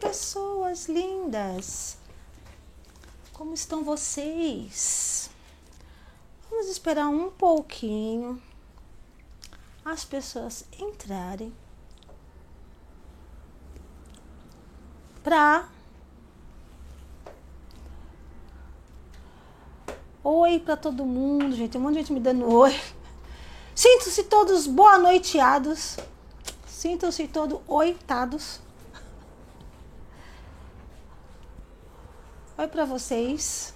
Pessoas lindas! Como estão vocês? Vamos esperar um pouquinho as pessoas entrarem para Oi para todo mundo, gente. Tem um monte de gente me dando oi. Sintam-se todos boa noiteados. Sintam-se todos oitados. Oi para vocês.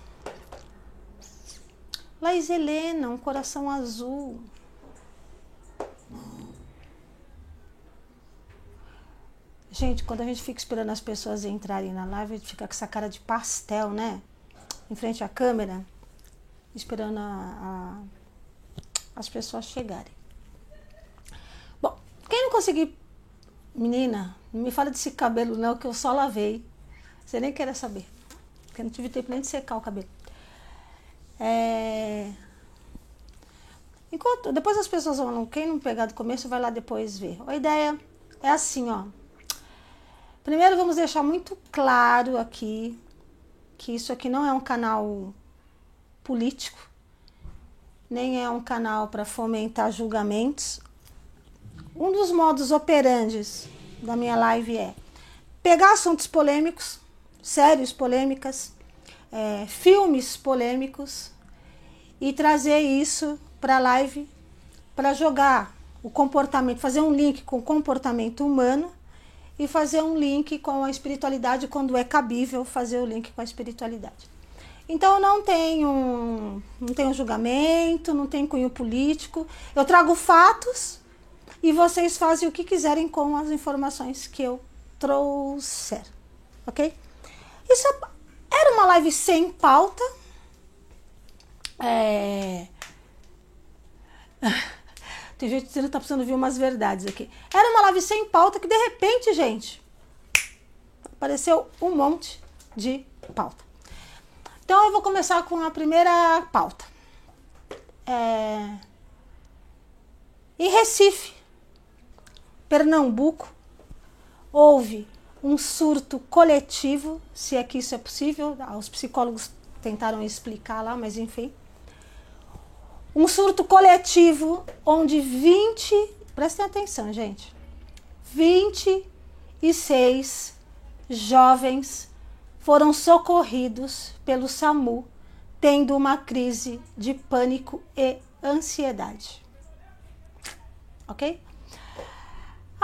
Laís Helena, um coração azul. Gente, quando a gente fica esperando as pessoas entrarem na live, a gente fica com essa cara de pastel, né? Em frente à câmera, esperando a, a, as pessoas chegarem. Bom, quem não conseguir. Menina, não me fala desse cabelo, não, que eu só lavei. Você nem quer saber porque não tive tempo nem de secar o cabelo. É... Enquanto, depois as pessoas vão, quem não pegar do começo vai lá depois ver. A ideia é assim, ó. Primeiro vamos deixar muito claro aqui que isso aqui não é um canal político, nem é um canal para fomentar julgamentos. Um dos modos operantes da minha live é pegar assuntos polêmicos, séries polêmicas, é, filmes polêmicos e trazer isso para a live para jogar o comportamento, fazer um link com o comportamento humano e fazer um link com a espiritualidade quando é cabível fazer o link com a espiritualidade. Então não tenho, não tenho julgamento, não tenho cunho político. Eu trago fatos e vocês fazem o que quiserem com as informações que eu trouxer, ok? Isso era uma live sem pauta. É... Tem gente que tá precisando ouvir umas verdades aqui. Era uma live sem pauta que de repente, gente, apareceu um monte de pauta. Então eu vou começar com a primeira pauta. É... Em Recife, Pernambuco, houve um surto coletivo, se é que isso é possível, os psicólogos tentaram explicar lá, mas enfim. Um surto coletivo onde 20, prestem atenção, gente, 26 jovens foram socorridos pelo SAMU, tendo uma crise de pânico e ansiedade. Ok?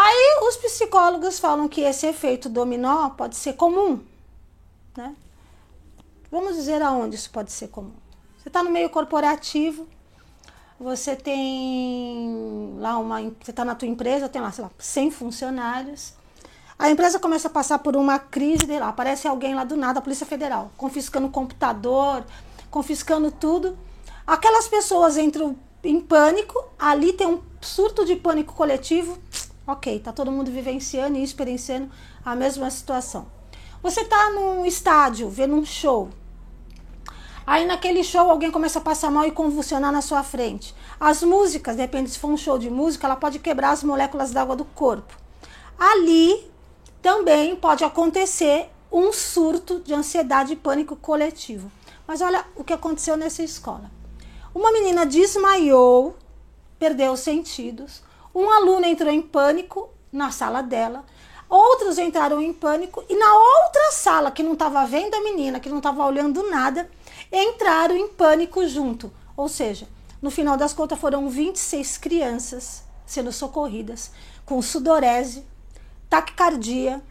Aí os psicólogos falam que esse efeito dominó pode ser comum, né? Vamos dizer aonde isso pode ser comum. Você está no meio corporativo, você tem lá uma, você está na tua empresa, tem lá, sei lá, 100 funcionários. A empresa começa a passar por uma crise, lá, aparece alguém lá do nada, a Polícia Federal, confiscando o computador, confiscando tudo. Aquelas pessoas entram em pânico, ali tem um surto de pânico coletivo, Ok, tá todo mundo vivenciando e experienciando a mesma situação. Você tá num estádio, vendo um show. Aí naquele show alguém começa a passar mal e convulsionar na sua frente. As músicas, depende se for um show de música, ela pode quebrar as moléculas d'água do corpo. Ali também pode acontecer um surto de ansiedade e pânico coletivo. Mas olha o que aconteceu nessa escola. Uma menina desmaiou, perdeu os sentidos. Um aluno entrou em pânico na sala dela, outros entraram em pânico e na outra sala que não estava vendo a menina, que não estava olhando nada, entraram em pânico junto. Ou seja, no final das contas foram 26 crianças sendo socorridas com sudorese, taquicardia,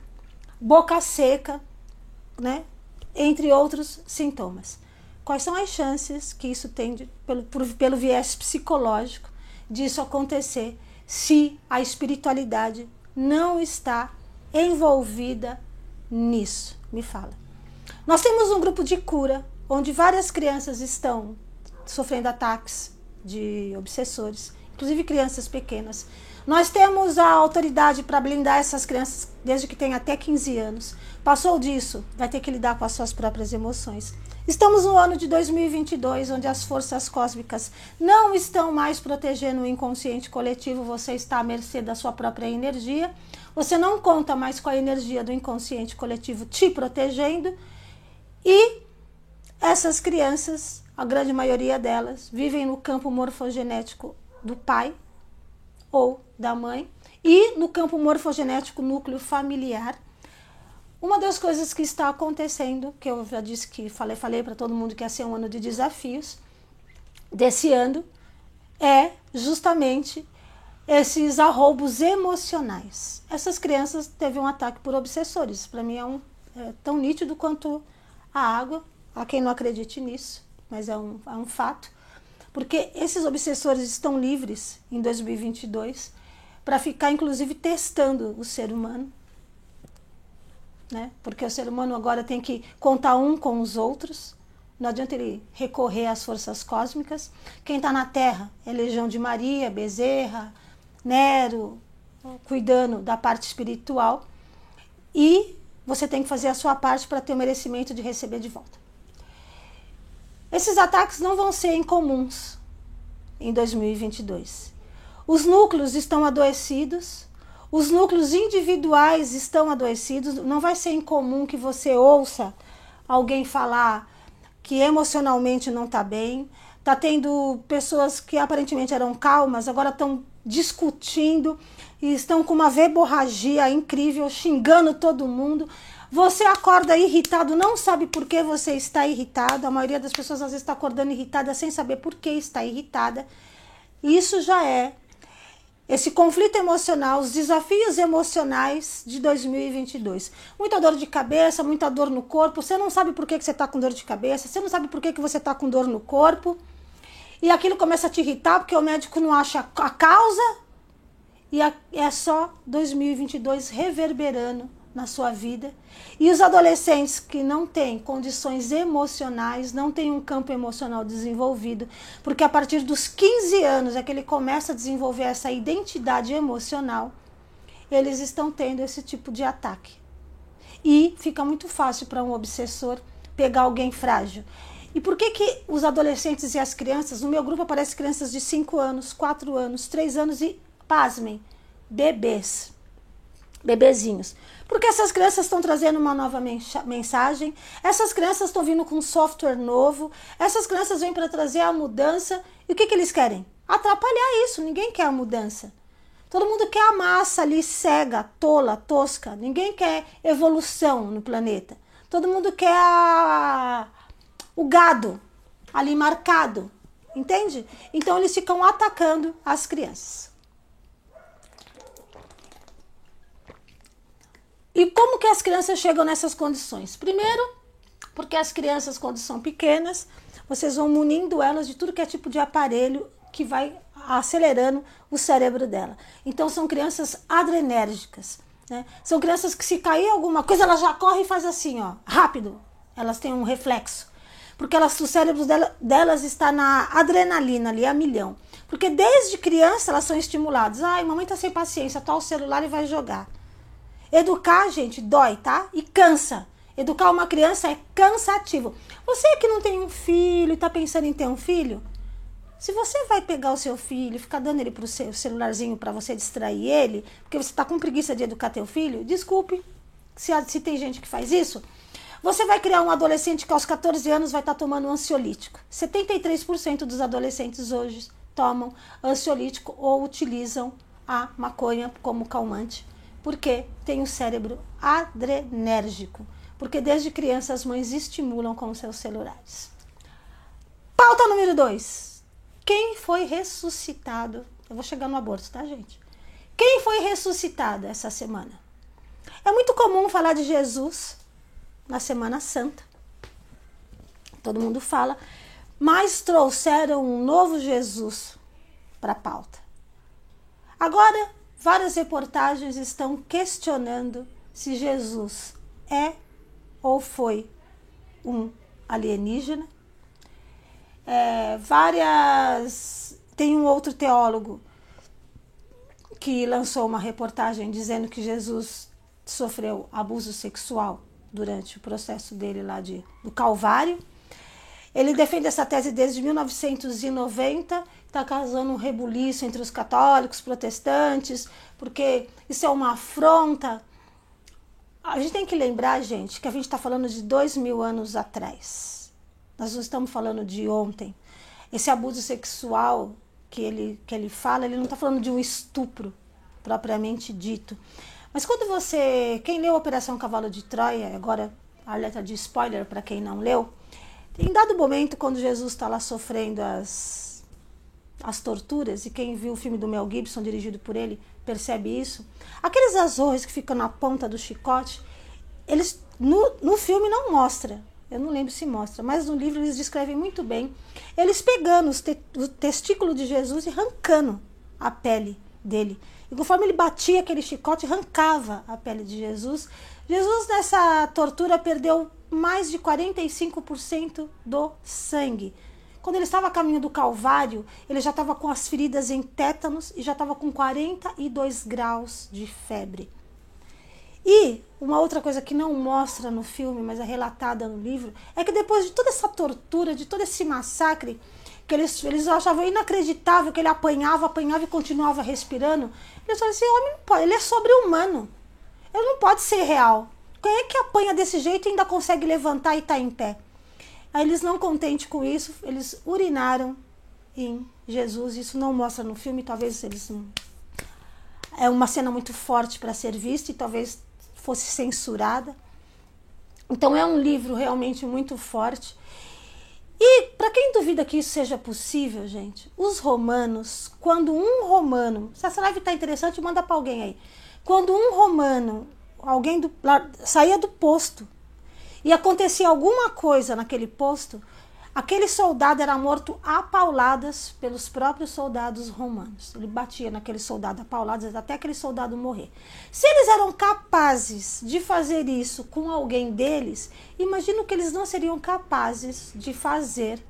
boca seca, né? Entre outros sintomas. Quais são as chances que isso tem de, pelo, pelo viés psicológico disso acontecer se a espiritualidade não está envolvida nisso? Me fala. Nós temos um grupo de cura onde várias crianças estão sofrendo ataques de obsessores, inclusive crianças pequenas. Nós temos a autoridade para blindar essas crianças desde que tem até 15 anos. Passou disso, vai ter que lidar com as suas próprias emoções. Estamos no ano de 2022, onde as forças cósmicas não estão mais protegendo o inconsciente coletivo, você está à mercê da sua própria energia. Você não conta mais com a energia do inconsciente coletivo te protegendo. E essas crianças, a grande maioria delas, vivem no campo morfogenético do pai ou da mãe e no campo morfogenético núcleo familiar uma das coisas que está acontecendo, que eu já disse que falei, falei para todo mundo que ia ser um ano de desafios, desse ano, é justamente esses arroubos emocionais. Essas crianças teve um ataque por obsessores. Para mim é, um, é tão nítido quanto a água. Há quem não acredite nisso, mas é um, é um fato. Porque esses obsessores estão livres em 2022 para ficar, inclusive, testando o ser humano né? Porque o ser humano agora tem que contar um com os outros. Não adianta ele recorrer às forças cósmicas. Quem está na Terra é Legião de Maria, Bezerra, Nero, cuidando da parte espiritual. E você tem que fazer a sua parte para ter o merecimento de receber de volta. Esses ataques não vão ser incomuns em 2022. Os núcleos estão adoecidos, os núcleos individuais estão adoecidos. Não vai ser incomum que você ouça alguém falar que emocionalmente não está bem. Está tendo pessoas que aparentemente eram calmas, agora estão discutindo e estão com uma verborragia incrível, xingando todo mundo. Você acorda irritado, não sabe por que você está irritado. A maioria das pessoas às vezes está acordando irritada sem saber por que está irritada. Isso já é esse conflito emocional, os desafios emocionais de 2022. Muita dor de cabeça, muita dor no corpo. Você não sabe por que, que você está com dor de cabeça, você não sabe por que, que você está com dor no corpo. E aquilo começa a te irritar porque o médico não acha a causa. E é só 2022 reverberando na sua vida. E os adolescentes que não têm condições emocionais, não têm um campo emocional desenvolvido, porque a partir dos 15 anos é que ele começa a desenvolver essa identidade emocional, eles estão tendo esse tipo de ataque. E fica muito fácil para um obsessor pegar alguém frágil. E por que, que os adolescentes e as crianças, no meu grupo aparecem crianças de 5 anos, 4 anos, 3 anos e, pasmem, bebês, bebezinhos. Porque essas crianças estão trazendo uma nova mensagem, essas crianças estão vindo com software novo, essas crianças vêm para trazer a mudança. E o que, que eles querem? Atrapalhar isso. Ninguém quer a mudança. Todo mundo quer a massa ali cega, tola, tosca. Ninguém quer evolução no planeta. Todo mundo quer a... o gado ali marcado. Entende? Então eles ficam atacando as crianças. E como que as crianças chegam nessas condições? Primeiro, porque as crianças, quando são pequenas, vocês vão munindo elas de tudo que é tipo de aparelho que vai acelerando o cérebro dela. Então, são crianças adrenérgicas. Né? São crianças que, se cair alguma coisa, elas já correm e faz assim, ó, rápido. Elas têm um reflexo. Porque elas, o cérebro dela, delas está na adrenalina ali, a milhão. Porque desde criança elas são estimuladas. Ai, mamãe tá sem paciência, tá o celular e vai jogar. Educar, gente, dói, tá? E cansa. Educar uma criança é cansativo. Você que não tem um filho e tá pensando em ter um filho, se você vai pegar o seu filho, ficar dando ele pro seu celularzinho para você distrair ele, porque você tá com preguiça de educar teu filho, desculpe. Se, se tem gente que faz isso, você vai criar um adolescente que aos 14 anos vai estar tá tomando um ansiolítico. 73% dos adolescentes hoje tomam ansiolítico ou utilizam a maconha como calmante porque tem o cérebro adrenérgico. Porque desde criança as mães estimulam com seus celulares. Pauta número 2. Quem foi ressuscitado? Eu vou chegar no aborto, tá, gente? Quem foi ressuscitado essa semana? É muito comum falar de Jesus na Semana Santa. Todo mundo fala, mas trouxeram um novo Jesus para a pauta. Agora, Várias reportagens estão questionando se Jesus é ou foi um alienígena. É, várias. Tem um outro teólogo que lançou uma reportagem dizendo que Jesus sofreu abuso sexual durante o processo dele lá de, do Calvário. Ele defende essa tese desde 1990, está causando um rebuliço entre os católicos, protestantes, porque isso é uma afronta. A gente tem que lembrar, gente, que a gente está falando de dois mil anos atrás. Nós não estamos falando de ontem. Esse abuso sexual que ele, que ele fala, ele não está falando de um estupro propriamente dito. Mas quando você. Quem leu Operação Cavalo de Troia, agora alerta de spoiler para quem não leu, em dado momento, quando Jesus está lá sofrendo as, as torturas, e quem viu o filme do Mel Gibson, dirigido por ele, percebe isso, aqueles azores que ficam na ponta do chicote, eles no, no filme não mostra, eu não lembro se mostra, mas no livro eles descrevem muito bem, eles pegando te, o testículo de Jesus e arrancando a pele dele. E conforme ele batia aquele chicote, arrancava a pele de Jesus. Jesus, nessa tortura, perdeu mais de 45% do sangue. Quando ele estava a caminho do Calvário, ele já estava com as feridas em tétanos e já estava com 42 graus de febre. E uma outra coisa que não mostra no filme, mas é relatada no livro, é que depois de toda essa tortura, de todo esse massacre, que eles, eles achavam inacreditável que ele apanhava, apanhava e continuava respirando. Eles falaram assim, homem ele é sobre-humano. Ele não pode ser real. Quem é que apanha desse jeito e ainda consegue levantar e tá em pé? Aí eles não contentes com isso, eles urinaram em Jesus. Isso não mostra no filme, talvez eles. É uma cena muito forte para ser vista e talvez fosse censurada. Então é um livro realmente muito forte. E para quem duvida que isso seja possível, gente, os romanos, quando um romano, se essa live está interessante, manda para alguém aí. Quando um romano, alguém do, saía do posto e acontecia alguma coisa naquele posto, Aquele soldado era morto a pauladas pelos próprios soldados romanos. Ele batia naquele soldado a pauladas até aquele soldado morrer. Se eles eram capazes de fazer isso com alguém deles, imagino que eles não seriam capazes de fazer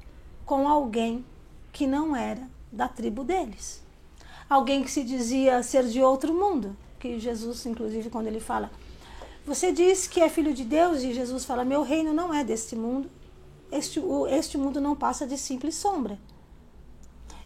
com alguém que não era da tribo deles. Alguém que se dizia ser de outro mundo, que Jesus, inclusive, quando ele fala, você diz que é filho de Deus e Jesus fala: Meu reino não é deste mundo este, este mundo não passa de simples sombra.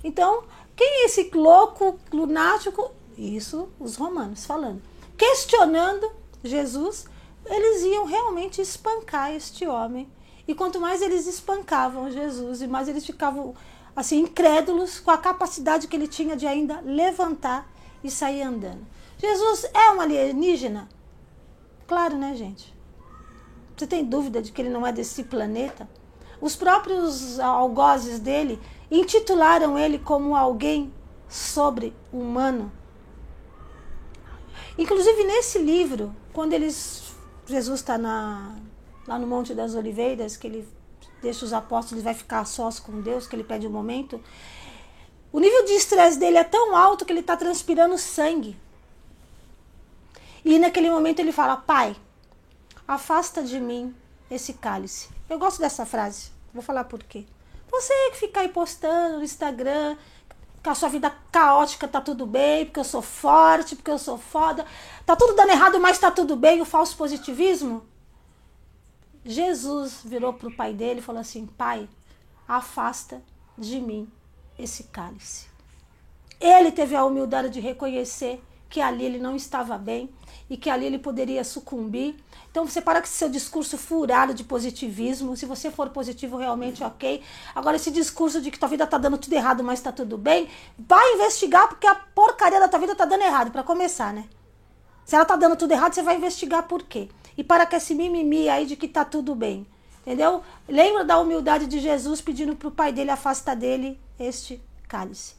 Então, quem é esse louco, lunático? Isso, os romanos falando. Questionando Jesus, eles iam realmente espancar este homem. E quanto mais eles espancavam Jesus, e mais eles ficavam assim incrédulos com a capacidade que ele tinha de ainda levantar e sair andando. Jesus é um alienígena? Claro, né, gente? Você tem dúvida de que ele não é desse planeta? Os próprios algozes dele intitularam ele como alguém sobre-humano. Inclusive nesse livro, quando eles Jesus está lá no Monte das Oliveiras, que ele deixa os apóstolos vai ficar sós com Deus, que ele pede um momento. O nível de estresse dele é tão alto que ele está transpirando sangue. E naquele momento ele fala: Pai, afasta de mim esse cálice. Eu gosto dessa frase. Vou falar por quê. Você que fica aí postando no Instagram que a sua vida caótica tá tudo bem, porque eu sou forte, porque eu sou foda. Tá tudo dando errado, mas tá tudo bem, o falso positivismo. Jesus virou pro pai dele e falou assim: Pai, afasta de mim esse cálice. Ele teve a humildade de reconhecer que ali ele não estava bem e que ali ele poderia sucumbir então você para com seu discurso furado de positivismo. Se você for positivo, realmente ok. Agora, esse discurso de que tua vida tá dando tudo errado, mas tá tudo bem, vai investigar, porque a porcaria da tua vida tá dando errado, para começar, né? Se ela tá dando tudo errado, você vai investigar por quê. E para com esse mimimi aí de que tá tudo bem. Entendeu? Lembra da humildade de Jesus pedindo pro pai dele afastar dele este cálice.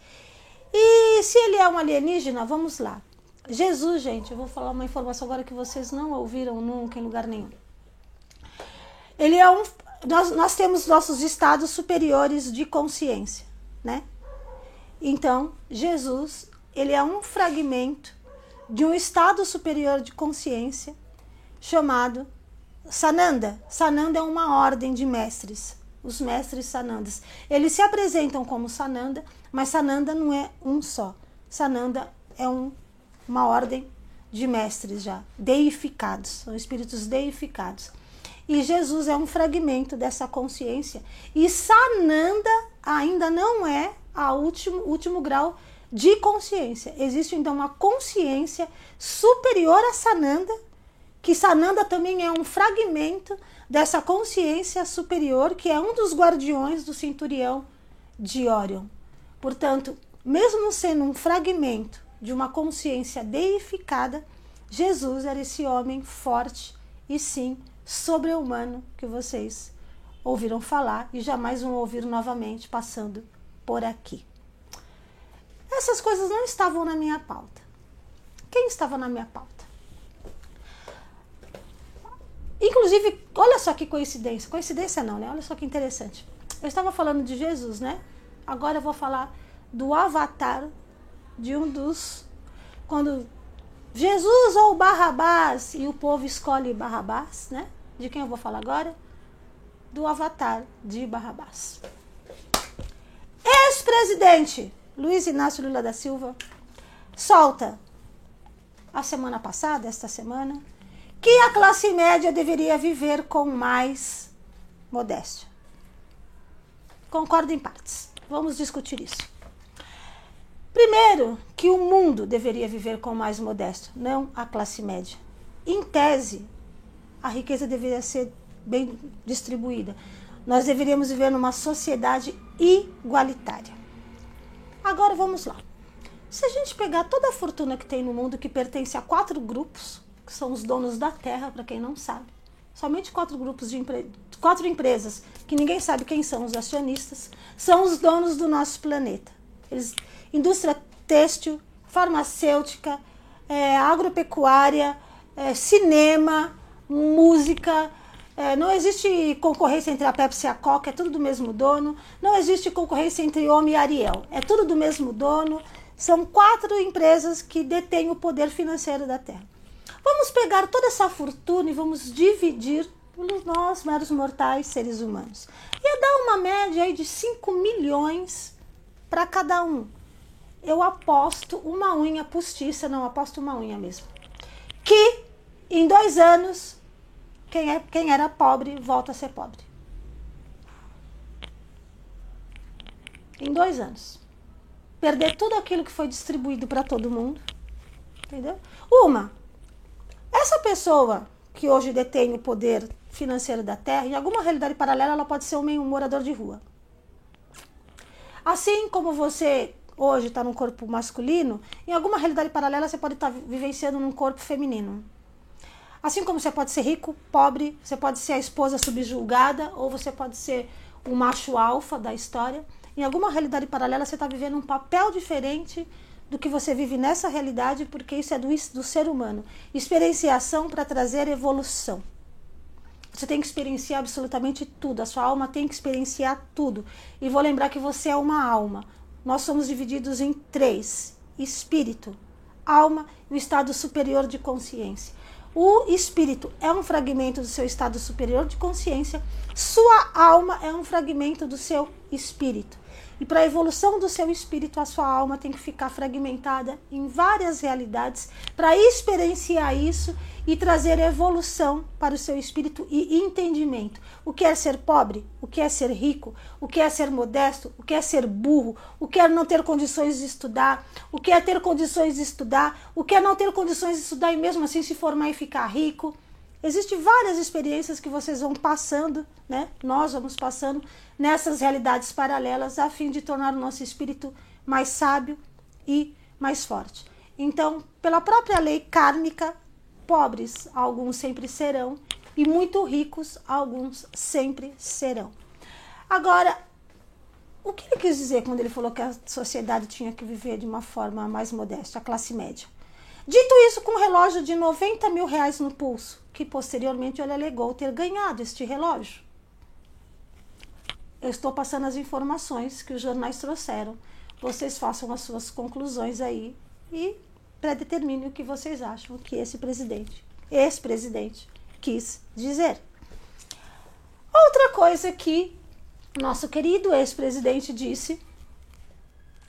E se ele é um alienígena, vamos lá. Jesus, gente, eu vou falar uma informação agora que vocês não ouviram nunca em lugar nenhum. Ele é um. Nós, nós temos nossos estados superiores de consciência, né? Então, Jesus, ele é um fragmento de um estado superior de consciência chamado Sananda. Sananda é uma ordem de mestres, os mestres Sanandas. Eles se apresentam como Sananda, mas Sananda não é um só. Sananda é um uma ordem de mestres já, deificados, são espíritos deificados. E Jesus é um fragmento dessa consciência. E Sananda ainda não é a último, último grau de consciência. Existe então uma consciência superior a Sananda, que Sananda também é um fragmento dessa consciência superior, que é um dos guardiões do cinturão de Orion. Portanto, mesmo sendo um fragmento de uma consciência deificada, Jesus era esse homem forte e sim sobre-humano que vocês ouviram falar e jamais vão ouvir novamente passando por aqui. Essas coisas não estavam na minha pauta. Quem estava na minha pauta? Inclusive, olha só que coincidência. Coincidência não, né? Olha só que interessante. Eu estava falando de Jesus, né? Agora eu vou falar do avatar de um dos. Quando Jesus ou Barrabás e o povo escolhe Barrabás, né? De quem eu vou falar agora? Do avatar de Barrabás. Ex-presidente Luiz Inácio Lula da Silva solta a semana passada, esta semana, que a classe média deveria viver com mais modéstia. Concordo em partes. Vamos discutir isso. Primeiro, que o mundo deveria viver com mais modéstia, não a classe média. Em tese, a riqueza deveria ser bem distribuída. Nós deveríamos viver numa sociedade igualitária. Agora vamos lá. Se a gente pegar toda a fortuna que tem no mundo que pertence a quatro grupos, que são os donos da terra, para quem não sabe, somente quatro grupos de empre... quatro empresas que ninguém sabe quem são os acionistas, são os donos do nosso planeta. Eles, indústria têxtil, farmacêutica, é, agropecuária, é, cinema, música. É, não existe concorrência entre a Pepsi e a Coca, é tudo do mesmo dono. Não existe concorrência entre Homem e Ariel, é tudo do mesmo dono. São quatro empresas que detêm o poder financeiro da Terra. Vamos pegar toda essa fortuna e vamos dividir pelos nós, meros mortais, seres humanos. Ia dar uma média aí de 5 milhões para cada um. Eu aposto uma unha postiça, não aposto uma unha mesmo. Que em dois anos, quem, é, quem era pobre volta a ser pobre. Em dois anos. Perder tudo aquilo que foi distribuído para todo mundo. Entendeu? Uma, essa pessoa que hoje detém o poder financeiro da Terra, em alguma realidade paralela, ela pode ser um morador de rua. Assim como você hoje está num corpo masculino, em alguma realidade paralela você pode estar tá vivenciando num corpo feminino. Assim como você pode ser rico, pobre, você pode ser a esposa subjulgada, ou você pode ser o macho alfa da história. Em alguma realidade paralela você está vivendo um papel diferente do que você vive nessa realidade, porque isso é do, do ser humano. Experienciação para trazer evolução. Você tem que experienciar absolutamente tudo, a sua alma tem que experienciar tudo. E vou lembrar que você é uma alma. Nós somos divididos em três: espírito, alma e o estado superior de consciência. O espírito é um fragmento do seu estado superior de consciência, sua alma é um fragmento do seu espírito. E para a evolução do seu espírito, a sua alma tem que ficar fragmentada em várias realidades para experienciar isso e trazer evolução para o seu espírito e entendimento. O que é ser pobre? O que é ser rico? O que é ser modesto? O que é ser burro? O que é não ter condições de estudar? O que é ter condições de estudar? O que é não ter condições de estudar e mesmo assim se formar e ficar rico? Existem várias experiências que vocês vão passando, né? Nós vamos passando nessas realidades paralelas a fim de tornar o nosso espírito mais sábio e mais forte. Então, pela própria lei kármica, pobres alguns sempre serão e muito ricos alguns sempre serão. Agora, o que ele quis dizer quando ele falou que a sociedade tinha que viver de uma forma mais modesta, a classe média? Dito isso, com um relógio de 90 mil reais no pulso, que posteriormente ele alegou ter ganhado este relógio. Eu estou passando as informações que os jornais trouxeram. Vocês façam as suas conclusões aí e predeterminem o que vocês acham que esse presidente, ex-presidente, quis dizer. Outra coisa que nosso querido ex-presidente disse,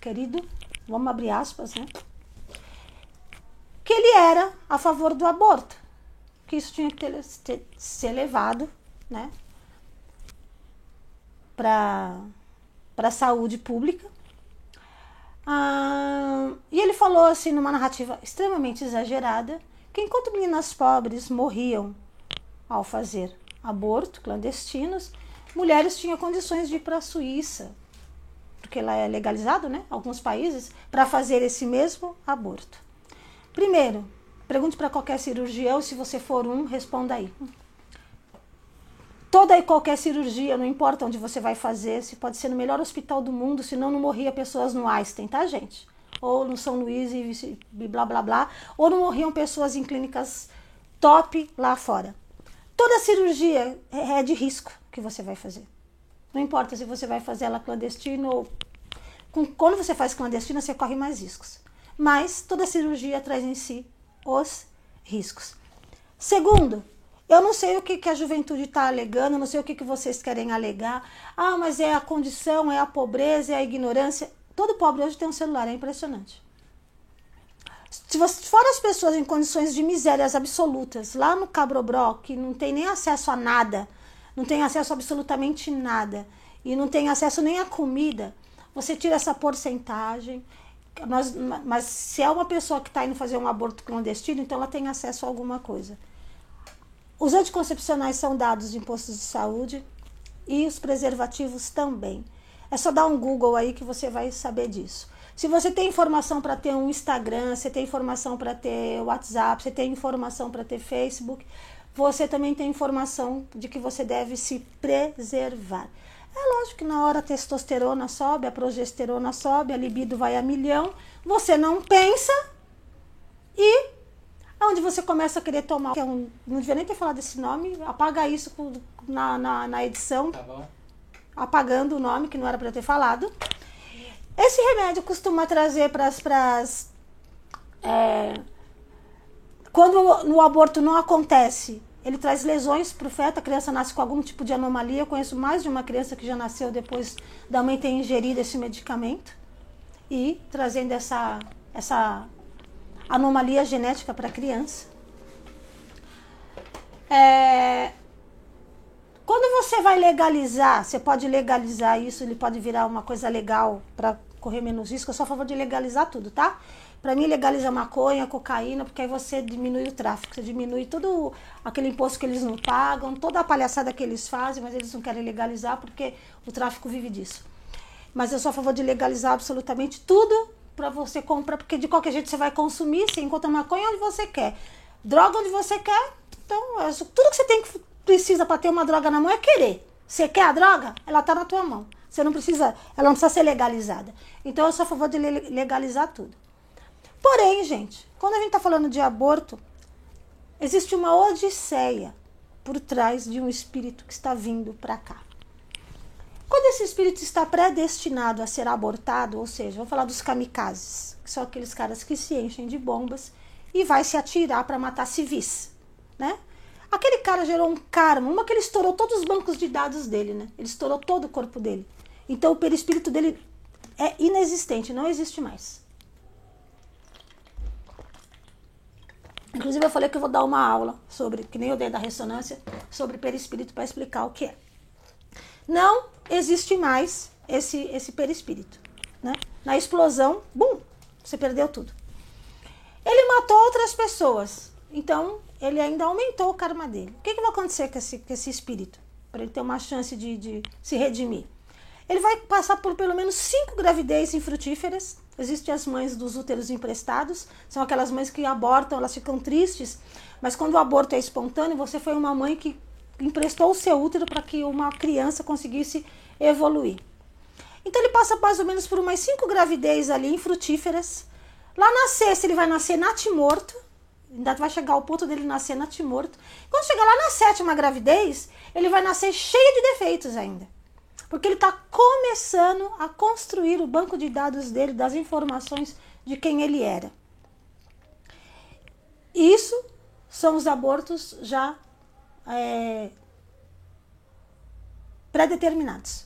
querido, vamos abrir aspas, né? que ele era a favor do aborto, que isso tinha que ter, ter, ser levado né, para a saúde pública. Ah, e ele falou assim, numa narrativa extremamente exagerada, que enquanto meninas pobres morriam ao fazer aborto clandestinos, mulheres tinham condições de ir para a Suíça, porque lá é legalizado, né? Alguns países, para fazer esse mesmo aborto. Primeiro, pergunte para qualquer cirurgião, se você for um, responda aí. Toda e qualquer cirurgia, não importa onde você vai fazer, se pode ser no melhor hospital do mundo, senão não morria pessoas no Einstein, tá, gente? Ou no São Luís e blá blá blá, ou não morriam pessoas em clínicas top lá fora. Toda cirurgia é, é de risco que você vai fazer. Não importa se você vai fazer ela clandestina ou. Quando você faz clandestina, você corre mais riscos. Mas toda cirurgia traz em si os riscos. Segundo, eu não sei o que, que a juventude está alegando, não sei o que, que vocês querem alegar. Ah, mas é a condição, é a pobreza, é a ignorância. Todo pobre hoje tem um celular, é impressionante. Se você, fora as pessoas em condições de misérias absolutas, lá no Cabrobró, que não tem nem acesso a nada, não tem acesso a absolutamente nada, e não tem acesso nem à comida, você tira essa porcentagem. Nós, mas se é uma pessoa que está indo fazer um aborto clandestino, então ela tem acesso a alguma coisa. Os anticoncepcionais são dados de impostos de saúde e os preservativos também. É só dar um Google aí que você vai saber disso. Se você tem informação para ter um Instagram, você tem informação para ter WhatsApp, você tem informação para ter Facebook, você também tem informação de que você deve se preservar. É lógico que na hora a testosterona sobe, a progesterona sobe, a libido vai a milhão, você não pensa e onde você começa a querer tomar. Que é um, não devia nem ter falado esse nome, apaga isso na, na, na edição. Tá bom. Apagando o nome que não era para ter falado. Esse remédio costuma trazer para as. É, quando no aborto não acontece, ele traz lesões para o feto, a criança nasce com algum tipo de anomalia. Eu conheço mais de uma criança que já nasceu depois da mãe ter ingerido esse medicamento e trazendo essa, essa anomalia genética para criança. É, quando você vai legalizar, você pode legalizar isso, ele pode virar uma coisa legal para correr menos risco. Eu sou a favor de legalizar tudo, tá? Para mim, legaliza maconha, cocaína, porque aí você diminui o tráfico, você diminui todo aquele imposto que eles não pagam, toda a palhaçada que eles fazem, mas eles não querem legalizar porque o tráfico vive disso. Mas eu sou a favor de legalizar absolutamente tudo para você comprar, porque de qualquer jeito você vai consumir, você encontra maconha onde você quer, droga onde você quer. Então, é tudo que você tem que precisa para ter uma droga na mão é querer. Você quer a droga? Ela tá na tua mão. Você não precisa, ela não precisa ser legalizada. Então eu sou a favor de legalizar tudo. Porém, gente, quando a gente está falando de aborto, existe uma odisseia por trás de um espírito que está vindo para cá. Quando esse espírito está predestinado a ser abortado, ou seja, vou falar dos kamikazes, que são aqueles caras que se enchem de bombas e vai se atirar para matar civis, né? Aquele cara gerou um karma, uma que ele estourou todos os bancos de dados dele, né? Ele estourou todo o corpo dele. Então o perispírito dele é inexistente, não existe mais. Inclusive eu falei que eu vou dar uma aula sobre, que nem eu dei da ressonância, sobre perispírito para explicar o que é. Não existe mais esse esse perispírito, né? Na explosão, bum, você perdeu tudo. Ele matou outras pessoas. Então, ele ainda aumentou o karma dele. O que, que vai acontecer com esse, com esse espírito? Para ele ter uma chance de, de se redimir. Ele vai passar por pelo menos cinco gravidezes infrutíferas. Existem as mães dos úteros emprestados, são aquelas mães que abortam, elas ficam tristes, mas quando o aborto é espontâneo, você foi uma mãe que emprestou o seu útero para que uma criança conseguisse evoluir. Então ele passa mais ou menos por umas cinco gravidezes ali infrutíferas. Lá na sexta ele vai nascer natimorto, ainda vai chegar ao ponto dele nascer natimorto. Quando chegar lá na sétima gravidez, ele vai nascer cheio de defeitos ainda. Porque ele está começando a construir o banco de dados dele, das informações de quem ele era. Isso são os abortos já é, pré-determinados.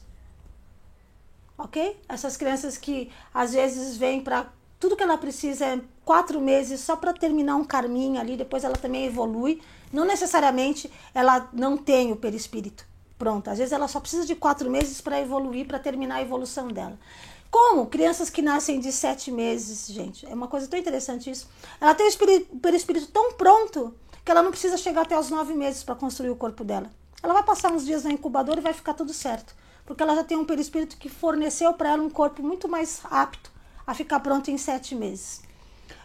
Ok? Essas crianças que às vezes vêm para tudo que ela precisa é quatro meses só para terminar um carminho ali, depois ela também evolui. Não necessariamente ela não tem o perispírito pronto. Às vezes ela só precisa de quatro meses para evoluir, para terminar a evolução dela. Como crianças que nascem de sete meses, gente, é uma coisa tão interessante isso. Ela tem o perispírito tão pronto que ela não precisa chegar até os nove meses para construir o corpo dela. Ela vai passar uns dias na incubadora e vai ficar tudo certo, porque ela já tem um perispírito que forneceu para ela um corpo muito mais apto a ficar pronto em sete meses.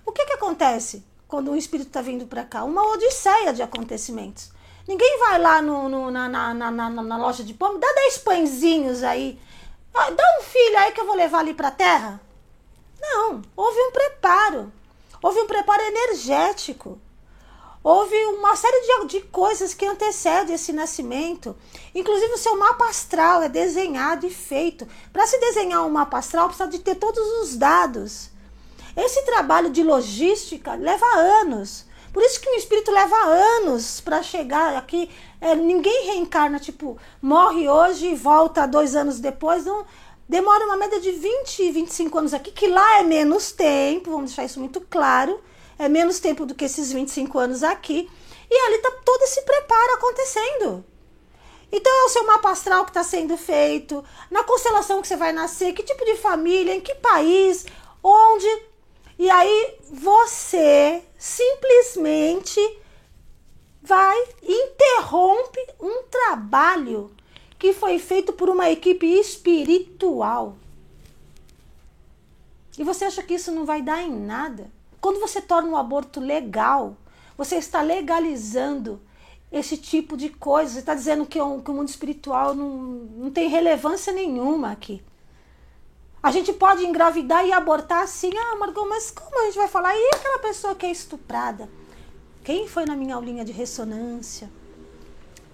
O que, que acontece quando um espírito está vindo para cá? Uma odisseia de acontecimentos. Ninguém vai lá no, no na, na, na, na, loja de pão, dá dez pãezinhos aí Dá um filho aí que eu vou levar ali para a terra? Não, houve um preparo. Houve um preparo energético. Houve uma série de, de coisas que antecedem esse nascimento. Inclusive, o seu mapa astral é desenhado e feito. Para se desenhar um mapa astral, precisa de ter todos os dados. Esse trabalho de logística leva anos. Por isso que o espírito leva anos para chegar aqui. É, ninguém reencarna, tipo, morre hoje e volta dois anos depois. Não, demora uma média de 20, 25 anos aqui, que lá é menos tempo, vamos deixar isso muito claro. É menos tempo do que esses 25 anos aqui. E ali está todo esse preparo acontecendo. Então é o seu mapa astral que está sendo feito, na constelação que você vai nascer, que tipo de família, em que país, onde. E aí você simplesmente vai interrompe um trabalho que foi feito por uma equipe espiritual. E você acha que isso não vai dar em nada? Quando você torna o aborto legal, você está legalizando esse tipo de coisa. Você está dizendo que, o, que o mundo espiritual não, não tem relevância nenhuma aqui. A gente pode engravidar e abortar assim. Ah, Margot, mas como a gente vai falar? E aquela pessoa que é estuprada? Quem foi na minha aulinha de ressonância?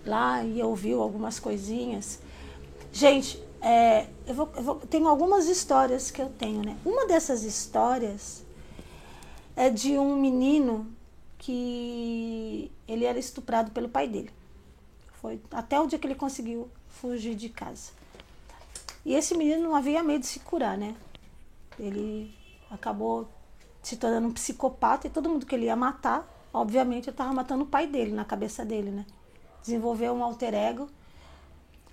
Lá e ouviu algumas coisinhas. Gente, é, eu, vou, eu vou, tenho algumas histórias que eu tenho, né? Uma dessas histórias é de um menino que ele era estuprado pelo pai dele. Foi até o dia que ele conseguiu fugir de casa. E esse menino não havia medo de se curar, né? Ele acabou se tornando um psicopata e todo mundo que ele ia matar, obviamente, estava matando o pai dele na cabeça dele, né? Desenvolveu um alter ego.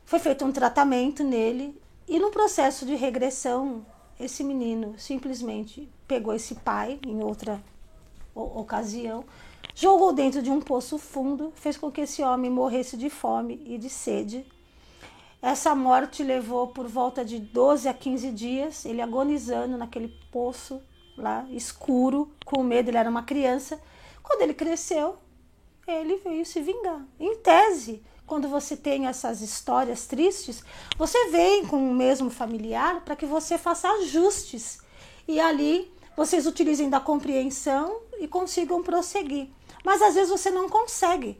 Foi feito um tratamento nele e no processo de regressão, esse menino simplesmente pegou esse pai em outra ocasião, jogou dentro de um poço fundo, fez com que esse homem morresse de fome e de sede essa morte levou por volta de 12 a 15 dias, ele agonizando naquele poço lá escuro, com medo, ele era uma criança. Quando ele cresceu, ele veio se vingar. Em tese, quando você tem essas histórias tristes, você vem com o mesmo familiar para que você faça ajustes. E ali vocês utilizem da compreensão e consigam prosseguir. Mas às vezes você não consegue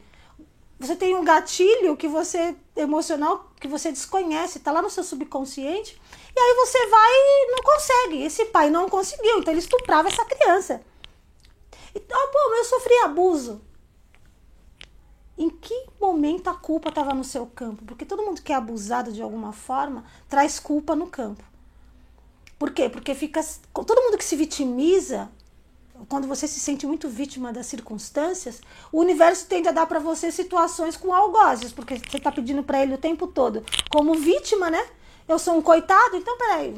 você tem um gatilho que você emocional que você desconhece, está lá no seu subconsciente, e aí você vai e não consegue. Esse pai não conseguiu, então ele estuprava essa criança. Então, pô, eu sofri abuso. Em que momento a culpa estava no seu campo? Porque todo mundo que é abusado de alguma forma traz culpa no campo. Por quê? Porque fica todo mundo que se vitimiza quando você se sente muito vítima das circunstâncias, o universo tende a dar para você situações com algozes, porque você está pedindo para ele o tempo todo, como vítima, né? Eu sou um coitado, então peraí.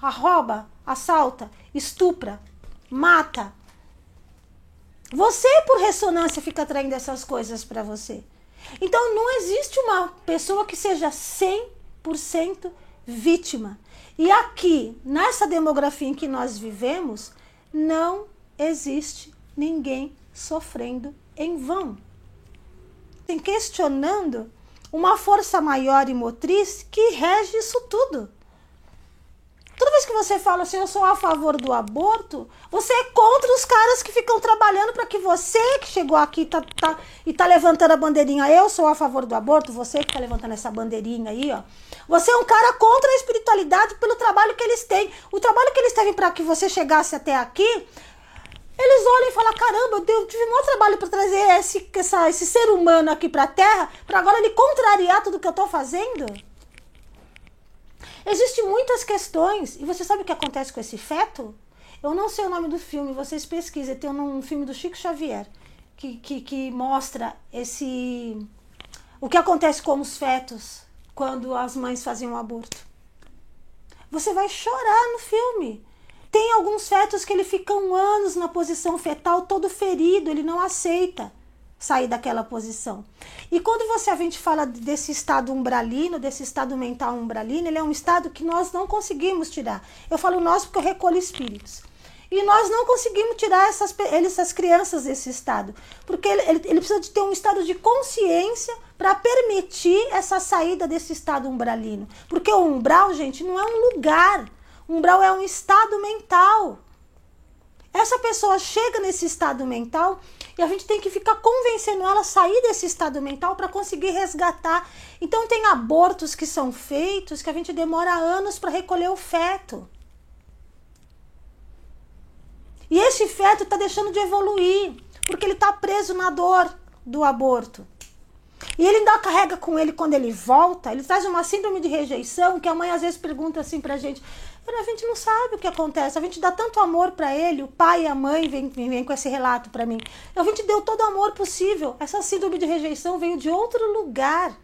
Arroba, assalta, estupra, mata. Você, por ressonância, fica atraindo essas coisas para você. Então não existe uma pessoa que seja 100% vítima. E aqui, nessa demografia em que nós vivemos, não existe ninguém sofrendo em vão. Tem questionando uma força maior e motriz que rege isso tudo. Toda vez que você fala assim, eu sou a favor do aborto, você é contra os caras que ficam trabalhando para que você que chegou aqui tá, tá, e tá levantando a bandeirinha, eu sou a favor do aborto, você que tá levantando essa bandeirinha aí, ó. Você é um cara contra a espiritualidade pelo trabalho que eles têm. O trabalho que eles têm para que você chegasse até aqui eles olham e falam: caramba, eu tive um trabalho para trazer esse, essa, esse ser humano aqui para a Terra, para agora ele contrariar tudo que eu estou fazendo? Existem muitas questões, e você sabe o que acontece com esse feto? Eu não sei o nome do filme, vocês pesquisem. Tem um, um filme do Chico Xavier que, que, que mostra esse. O que acontece com os fetos quando as mães fazem um aborto. Você vai chorar no filme. Tem alguns fetos que ele ficam anos na posição fetal, todo ferido, ele não aceita sair daquela posição. E quando você a gente fala desse estado umbralino, desse estado mental umbralino, ele é um estado que nós não conseguimos tirar. Eu falo nós porque eu recolho espíritos. E nós não conseguimos tirar essas, essas crianças desse estado. Porque ele, ele, ele precisa de ter um estado de consciência para permitir essa saída desse estado umbralino. Porque o umbral, gente, não é um lugar. O umbral é um estado mental. Essa pessoa chega nesse estado mental e a gente tem que ficar convencendo ela a sair desse estado mental para conseguir resgatar. Então tem abortos que são feitos que a gente demora anos para recolher o feto. E esse feto está deixando de evoluir, porque ele está preso na dor do aborto. E ele ainda carrega com ele quando ele volta, ele traz uma síndrome de rejeição que a mãe às vezes pergunta assim pra gente: a gente não sabe o que acontece. A gente dá tanto amor para ele, o pai e a mãe vêm, vêm com esse relato para mim. A gente deu todo o amor possível. Essa síndrome de rejeição veio de outro lugar.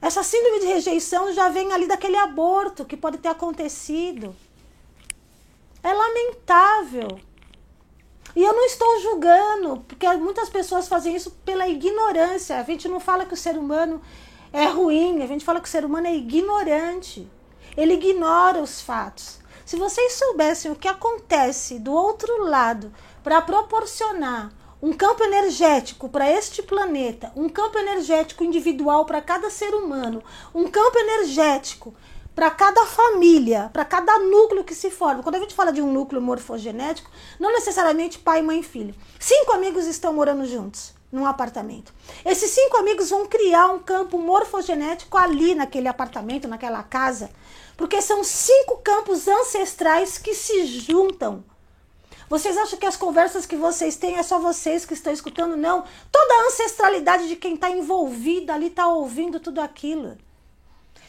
Essa síndrome de rejeição já vem ali daquele aborto que pode ter acontecido. É lamentável. E eu não estou julgando, porque muitas pessoas fazem isso pela ignorância. A gente não fala que o ser humano é ruim, a gente fala que o ser humano é ignorante. Ele ignora os fatos. Se vocês soubessem o que acontece do outro lado para proporcionar um campo energético para este planeta, um campo energético individual para cada ser humano, um campo energético para cada família, para cada núcleo que se forma. Quando a gente fala de um núcleo morfogenético, não necessariamente pai, mãe e filho. Cinco amigos estão morando juntos num apartamento. Esses cinco amigos vão criar um campo morfogenético ali naquele apartamento, naquela casa, porque são cinco campos ancestrais que se juntam. Vocês acham que as conversas que vocês têm é só vocês que estão escutando? Não. Toda a ancestralidade de quem está envolvido ali está ouvindo tudo aquilo.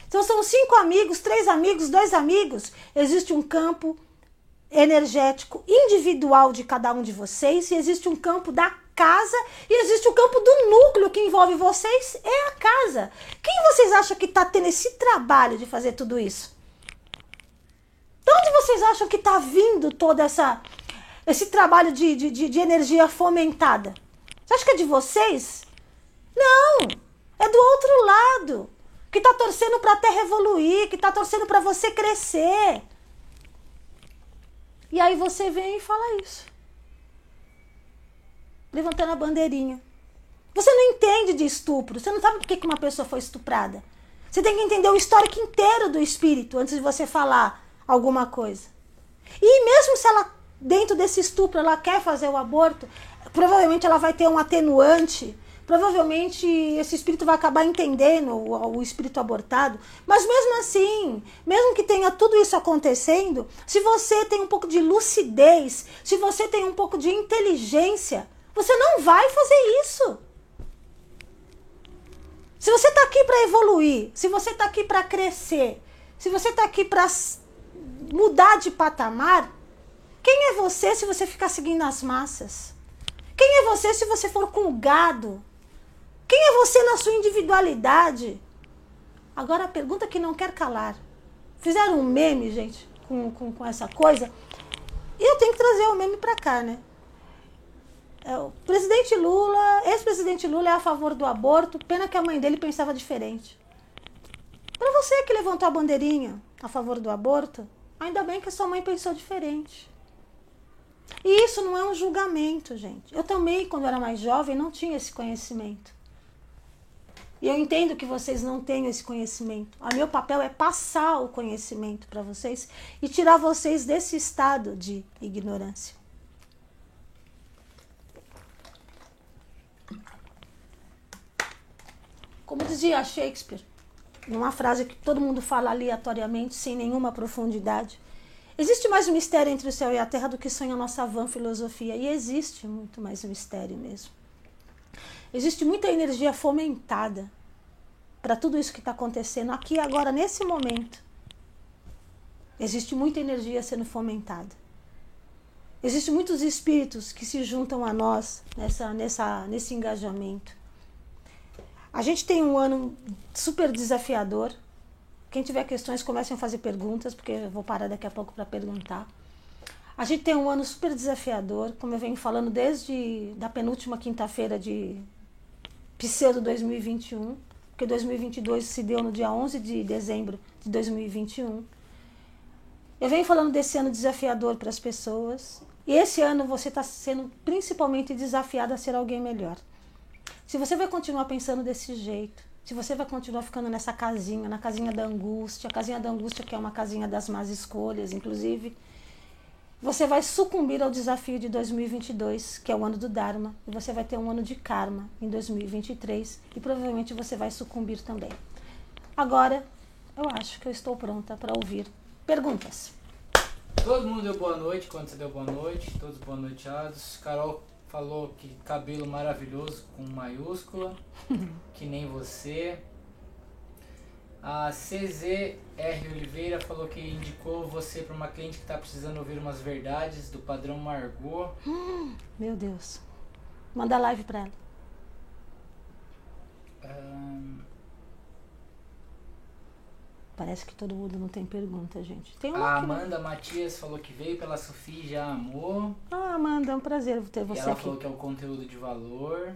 Então são cinco amigos, três amigos, dois amigos. Existe um campo energético individual de cada um de vocês e existe um campo da casa e existe o campo do núcleo que envolve vocês, é a casa. Quem vocês acham que está tendo esse trabalho de fazer tudo isso? De onde vocês acham que está vindo todo essa, esse trabalho de, de, de energia fomentada? Você acha que é de vocês? Não! É do outro lado. Que está torcendo para a Terra evoluir, que está torcendo para você crescer. E aí você vem e fala isso levantando a bandeirinha. Você não entende de estupro, você não sabe por que uma pessoa foi estuprada. Você tem que entender o histórico inteiro do espírito antes de você falar alguma coisa. E mesmo se ela, dentro desse estupro, ela quer fazer o aborto, provavelmente ela vai ter um atenuante provavelmente esse espírito vai acabar entendendo o, o, espírito abortado. Mas mesmo assim, mesmo que tenha tudo isso acontecendo, se você tem um pouco de lucidez, se você tem um pouco de inteligência, você não vai fazer isso. Se você está aqui para evoluir, se você está aqui para crescer, se você está aqui para mudar de patamar, quem é você se você ficar seguindo as massas? Quem é você se você for com o gado? Quem é você na sua individualidade? Agora a pergunta que não quer calar. Fizeram um meme, gente, com, com, com essa coisa. E eu tenho que trazer o meme para cá, né? É, o presidente Lula, ex-presidente Lula é a favor do aborto, pena que a mãe dele pensava diferente. Para você que levantou a bandeirinha a favor do aborto, ainda bem que a sua mãe pensou diferente. E isso não é um julgamento, gente. Eu também, quando era mais jovem, não tinha esse conhecimento. E eu entendo que vocês não tenham esse conhecimento. O meu papel é passar o conhecimento para vocês e tirar vocês desse estado de ignorância. Como dizia Shakespeare, numa frase que todo mundo fala aleatoriamente, sem nenhuma profundidade. Existe mais um mistério entre o céu e a terra do que sonha a nossa vã filosofia. E existe muito mais um mistério mesmo. Existe muita energia fomentada para tudo isso que está acontecendo aqui agora, nesse momento. Existe muita energia sendo fomentada. Existem muitos espíritos que se juntam a nós nessa, nessa, nesse engajamento. A gente tem um ano super desafiador. Quem tiver questões, comecem a fazer perguntas, porque eu vou parar daqui a pouco para perguntar. A gente tem um ano super desafiador, como eu venho falando desde da penúltima quinta-feira de pseudo 2021, porque 2022 se deu no dia 11 de dezembro de 2021. Eu venho falando desse ano desafiador para as pessoas. E esse ano você está sendo principalmente desafiado a ser alguém melhor. Se você vai continuar pensando desse jeito, se você vai continuar ficando nessa casinha, na casinha da angústia, a casinha da angústia que é uma casinha das más escolhas, inclusive, você vai sucumbir ao desafio de 2022, que é o ano do Dharma, e você vai ter um ano de karma em 2023 e provavelmente você vai sucumbir também. Agora, eu acho que eu estou pronta para ouvir perguntas. Todo mundo deu boa noite quando você deu boa noite, todos boa noiteados. Carol falou que cabelo maravilhoso com maiúscula, que nem você. A CZR Oliveira falou que indicou você para uma cliente que está precisando ouvir umas verdades do padrão Margot. Meu Deus. Manda live para ela. Um, Parece que todo mundo não tem pergunta, gente. Tem uma a? Amanda Matias falou que veio pela Sofia e já amou. Ah, Amanda, é um prazer ter E você ela aqui. falou que é o conteúdo de valor.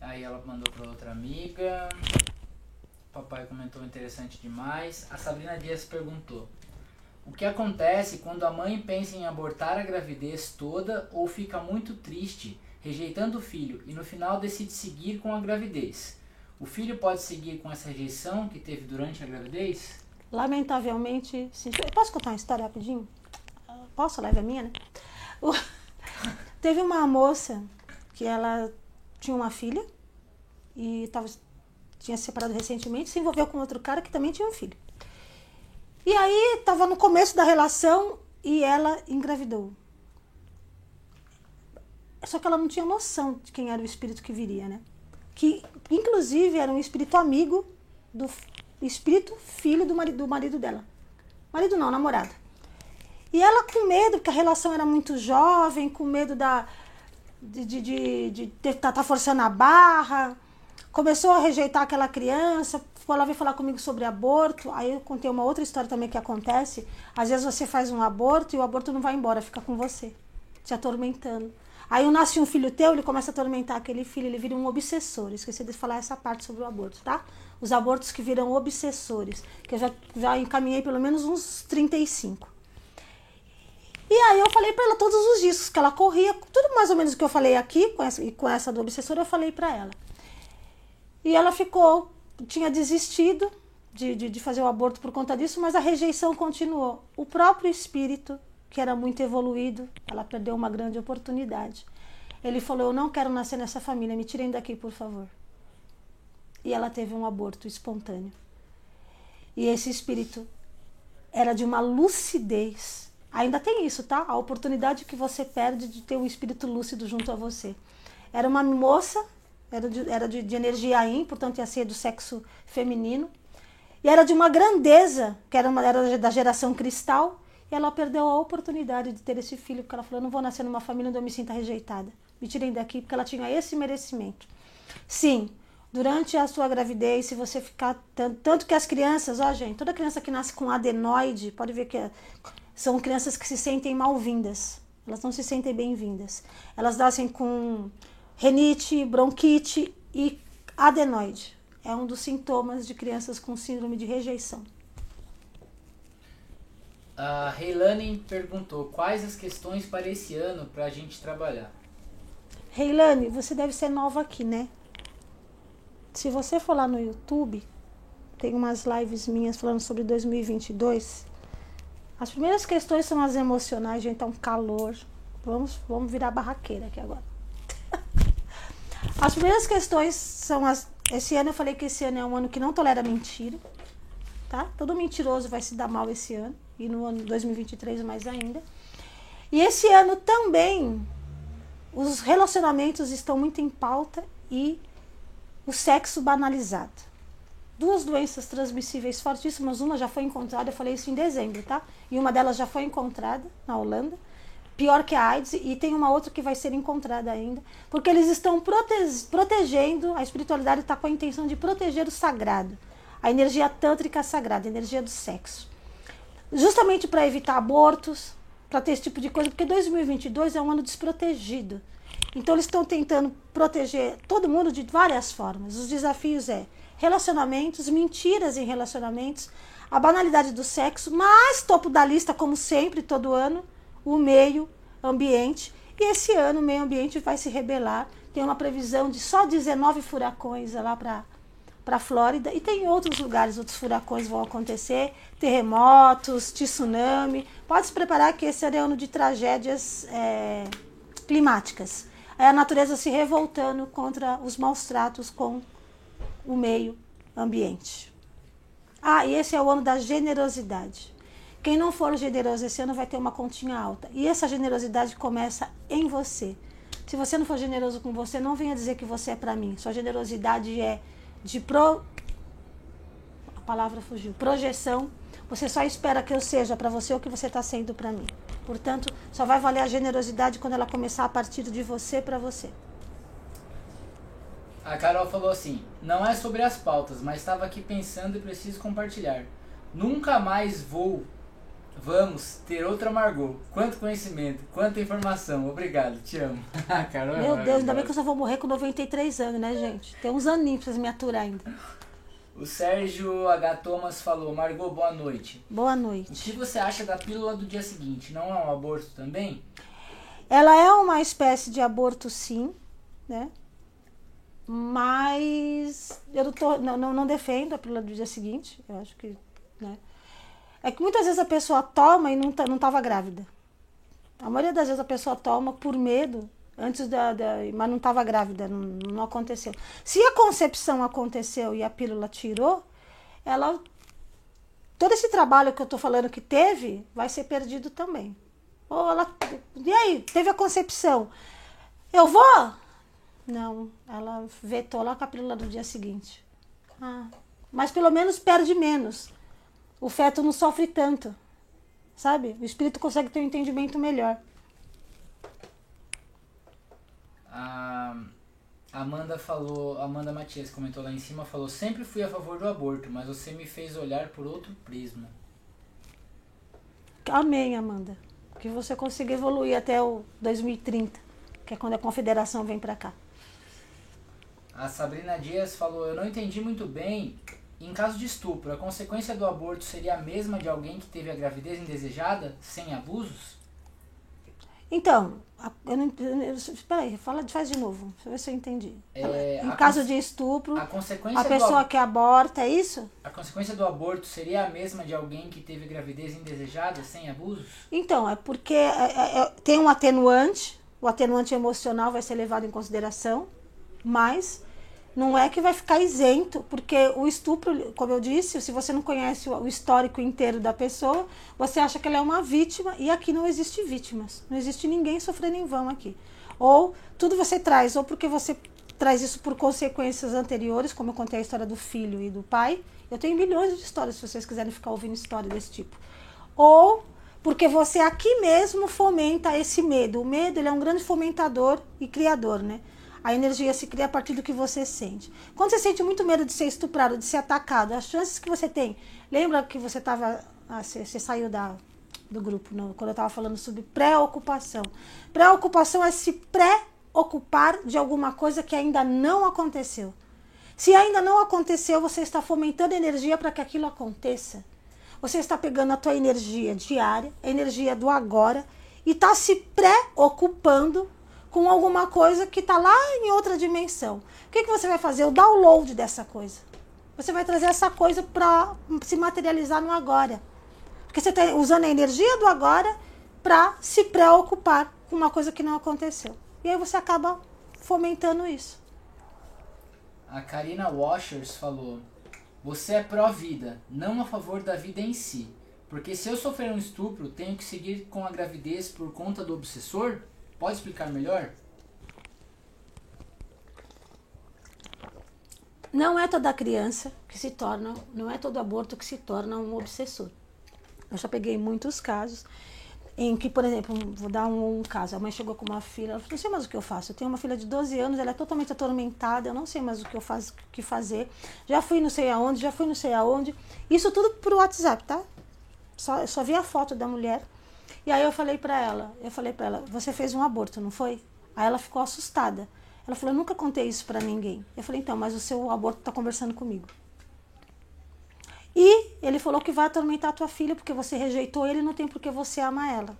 Aí ela mandou para outra amiga. Papai comentou interessante demais. A Sabrina Dias perguntou: O que acontece quando a mãe pensa em abortar a gravidez toda ou fica muito triste, rejeitando o filho e no final decide seguir com a gravidez? O filho pode seguir com essa rejeição que teve durante a gravidez? Lamentavelmente, sim. Posso contar uma história rapidinho? Posso? A live é minha, né? O- Teve uma moça que ela tinha uma filha e tava, tinha se separado recentemente, se envolveu com outro cara que também tinha um filho. E aí estava no começo da relação e ela engravidou. Só que ela não tinha noção de quem era o espírito que viria, né? Que inclusive era um espírito amigo do espírito filho do marido, do marido dela. Marido não, namorado. E ela com medo, porque a relação era muito jovem, com medo da, de, de, de, de ter- tá, tá forçando a barra, começou a rejeitar aquela criança, lá veio falar comigo sobre aborto. Aí eu contei uma outra história também que acontece. Às vezes você faz um aborto e o aborto não vai embora, fica com você, te atormentando. Aí nasce um filho teu, ele começa a atormentar aquele filho, ele vira um obsessor. Esqueci de falar essa parte sobre o aborto, tá? Os abortos que viram obsessores, que eu já, já encaminhei pelo menos uns 35. E aí eu falei pra ela todos os discos que ela corria, tudo mais ou menos o que eu falei aqui, com essa, e com essa do obsessor, eu falei pra ela. E ela ficou, tinha desistido de, de, de fazer o aborto por conta disso, mas a rejeição continuou. O próprio espírito, que era muito evoluído, ela perdeu uma grande oportunidade. Ele falou: Eu não quero nascer nessa família, me tirem daqui, por favor. E ela teve um aborto espontâneo. E esse espírito era de uma lucidez. Ainda tem isso, tá? A oportunidade que você perde de ter um espírito lúcido junto a você. Era uma moça, era de, era de, de energia Yin, portanto ia ser do sexo feminino. E era de uma grandeza, que era, uma, era da geração cristal. E ela perdeu a oportunidade de ter esse filho, porque ela falou: Eu não vou nascer numa família onde eu me sinta rejeitada. Me tirem daqui, porque ela tinha esse merecimento. Sim, durante a sua gravidez, se você ficar. Tanto, tanto que as crianças, ó, gente, toda criança que nasce com adenoide, pode ver que é- são crianças que se sentem mal-vindas. Elas não se sentem bem-vindas. Elas nascem com renite, bronquite e adenoide. É um dos sintomas de crianças com síndrome de rejeição. A Heilane perguntou quais as questões para esse ano para a gente trabalhar. Reilane, você deve ser nova aqui, né? Se você for lá no YouTube, tem umas lives minhas falando sobre 2022. As primeiras questões são as emocionais, gente, tá um calor. Vamos, vamos virar barraqueira aqui agora. As primeiras questões são as. Esse ano eu falei que esse ano é um ano que não tolera mentira, tá? Todo mentiroso vai se dar mal esse ano e no ano 2023 mais ainda. E esse ano também os relacionamentos estão muito em pauta e o sexo banalizado. duas doenças transmissíveis fortíssimas. Uma já foi encontrada, eu falei isso em dezembro, tá? E uma delas já foi encontrada na Holanda. Pior que a AIDS, e tem uma outra que vai ser encontrada ainda. Porque eles estão prote protegendo, a espiritualidade está com a intenção de proteger o sagrado. A energia tântrica sagrada, a energia do sexo. Justamente para evitar abortos, para ter esse tipo de coisa, porque 2022 é um ano desprotegido. Então eles estão tentando proteger todo mundo de várias formas. Os desafios é relacionamentos, mentiras em relacionamentos, a banalidade do sexo, mas topo da lista, como sempre, todo ano, o meio ambiente. E esse ano o meio ambiente vai se rebelar. Tem uma previsão de só 19 furacões lá para para a Flórida e tem outros lugares, outros furacões vão acontecer, terremotos, tsunami. Pode se preparar que esse é ano de tragédias é, climáticas. É a natureza se revoltando contra os maus tratos com o meio ambiente. Ah, e esse é o ano da generosidade. Quem não for generoso esse ano vai ter uma continha alta. E essa generosidade começa em você. Se você não for generoso com você, não venha dizer que você é para mim. Sua generosidade é de pro a palavra fugiu, projeção. Você só espera que eu seja para você o que você está sendo para mim. Portanto, só vai valer a generosidade quando ela começar a partir de você para você. A Carol falou assim: não é sobre as pautas, mas estava aqui pensando e preciso compartilhar. Nunca mais vou. Vamos ter outra Margot. Quanto conhecimento, quanta informação. Obrigado, te amo. Carol, é Meu Deus, ainda bem que eu só vou morrer com 93 anos, né, gente? Tem uns aninhos pra vocês me aturar ainda. O Sérgio H. Thomas falou: Margot, boa noite. Boa noite. O que você acha da pílula do dia seguinte? Não é um aborto também? Ela é uma espécie de aborto, sim, né? Mas eu não, tô, não, não, não defendo a pílula do dia seguinte. Eu acho que. É que muitas vezes a pessoa toma e não, tá, não estava grávida. A maioria das vezes a pessoa toma por medo, antes da, da mas não estava grávida, não, não aconteceu. Se a concepção aconteceu e a pílula tirou, ela. Todo esse trabalho que eu estou falando que teve vai ser perdido também. Ou ela. E aí, teve a concepção. Eu vou? Não, ela vetou lá com a pílula do dia seguinte. Ah, mas pelo menos perde menos. O feto não sofre tanto, sabe? O espírito consegue ter um entendimento melhor. A Amanda falou, Amanda Matias comentou lá em cima, falou: sempre fui a favor do aborto, mas você me fez olhar por outro prisma. Amém, Amanda. Que você consiga evoluir até o 2030, que é quando a confederação vem para cá. A Sabrina Dias falou: Eu não entendi muito bem. Em caso de estupro, a consequência do aborto seria a mesma de alguém que teve a gravidez indesejada, sem abusos? Então, eu não, espera aí, fala, faz de novo, deixa eu ver se eu entendi. É, em caso de estupro, a, consequência a pessoa do, que aborta, é isso? A consequência do aborto seria a mesma de alguém que teve gravidez indesejada, sem abusos? Então, é porque é, é, é tem um atenuante, o atenuante emocional vai ser levado em consideração, mas não é que vai ficar isento, porque o estupro, como eu disse, se você não conhece o histórico inteiro da pessoa, você acha que ela é uma vítima e aqui não existe vítimas. Não existe ninguém sofrendo em vão aqui. Ou tudo você traz, ou porque você traz isso por consequências anteriores, como eu contei a história do filho e do pai. Eu tenho milhões de histórias se vocês quiserem ficar ouvindo história desse tipo. Ou porque você aqui mesmo fomenta esse medo. O medo ele é um grande fomentador e criador, né? A energia se cria a partir do que você sente. Quando você sente muito medo de ser estuprado, de ser atacado, as chances que você tem. Lembra que você estava. Ah, você, você, saiu da, do grupo, quando eu estava falando sobre preocupação. Preocupação é se preocupar de alguma coisa que ainda não aconteceu. Se ainda não aconteceu, você está fomentando energia para que aquilo aconteça. Você está pegando a tua energia diária, a energia do agora, e está se preocupando com alguma coisa que está lá em outra dimensão. O que, que você vai fazer? O download dessa coisa. Você vai trazer essa coisa para se materializar no agora. Porque você está usando a energia do agora para se preocupar com uma coisa que não aconteceu. E aí você acaba fomentando isso. A Karina Washers falou: Você é pró-vida, não a favor da vida em si. Porque se eu sofrer um estupro, tenho que seguir com a gravidez por conta do obsessor? Pode explicar melhor? Não é toda criança que se torna, não é todo aborto que se torna um obsessor. Eu já peguei muitos casos em que, por exemplo, vou dar um, um, caso, a mãe chegou com uma filha, ela falou, não sei mais o que eu faço, eu tenho uma filha de 12 anos, ela é totalmente atormentada, eu não sei mais o que eu faço, que fazer, já fui não sei aonde, já fui não sei aonde, isso tudo por WhatsApp, tá? Só, só vi a foto da mulher, e aí eu falei para ela, eu falei para ela, você fez um aborto, não foi? Aí ela ficou assustada, ela falou, eu nunca contei isso para ninguém. Eu falei, então, mas o seu aborto está conversando comigo. E ele falou que vai atormentar a tua filha porque você rejeitou ele, não tem por que você ama ela.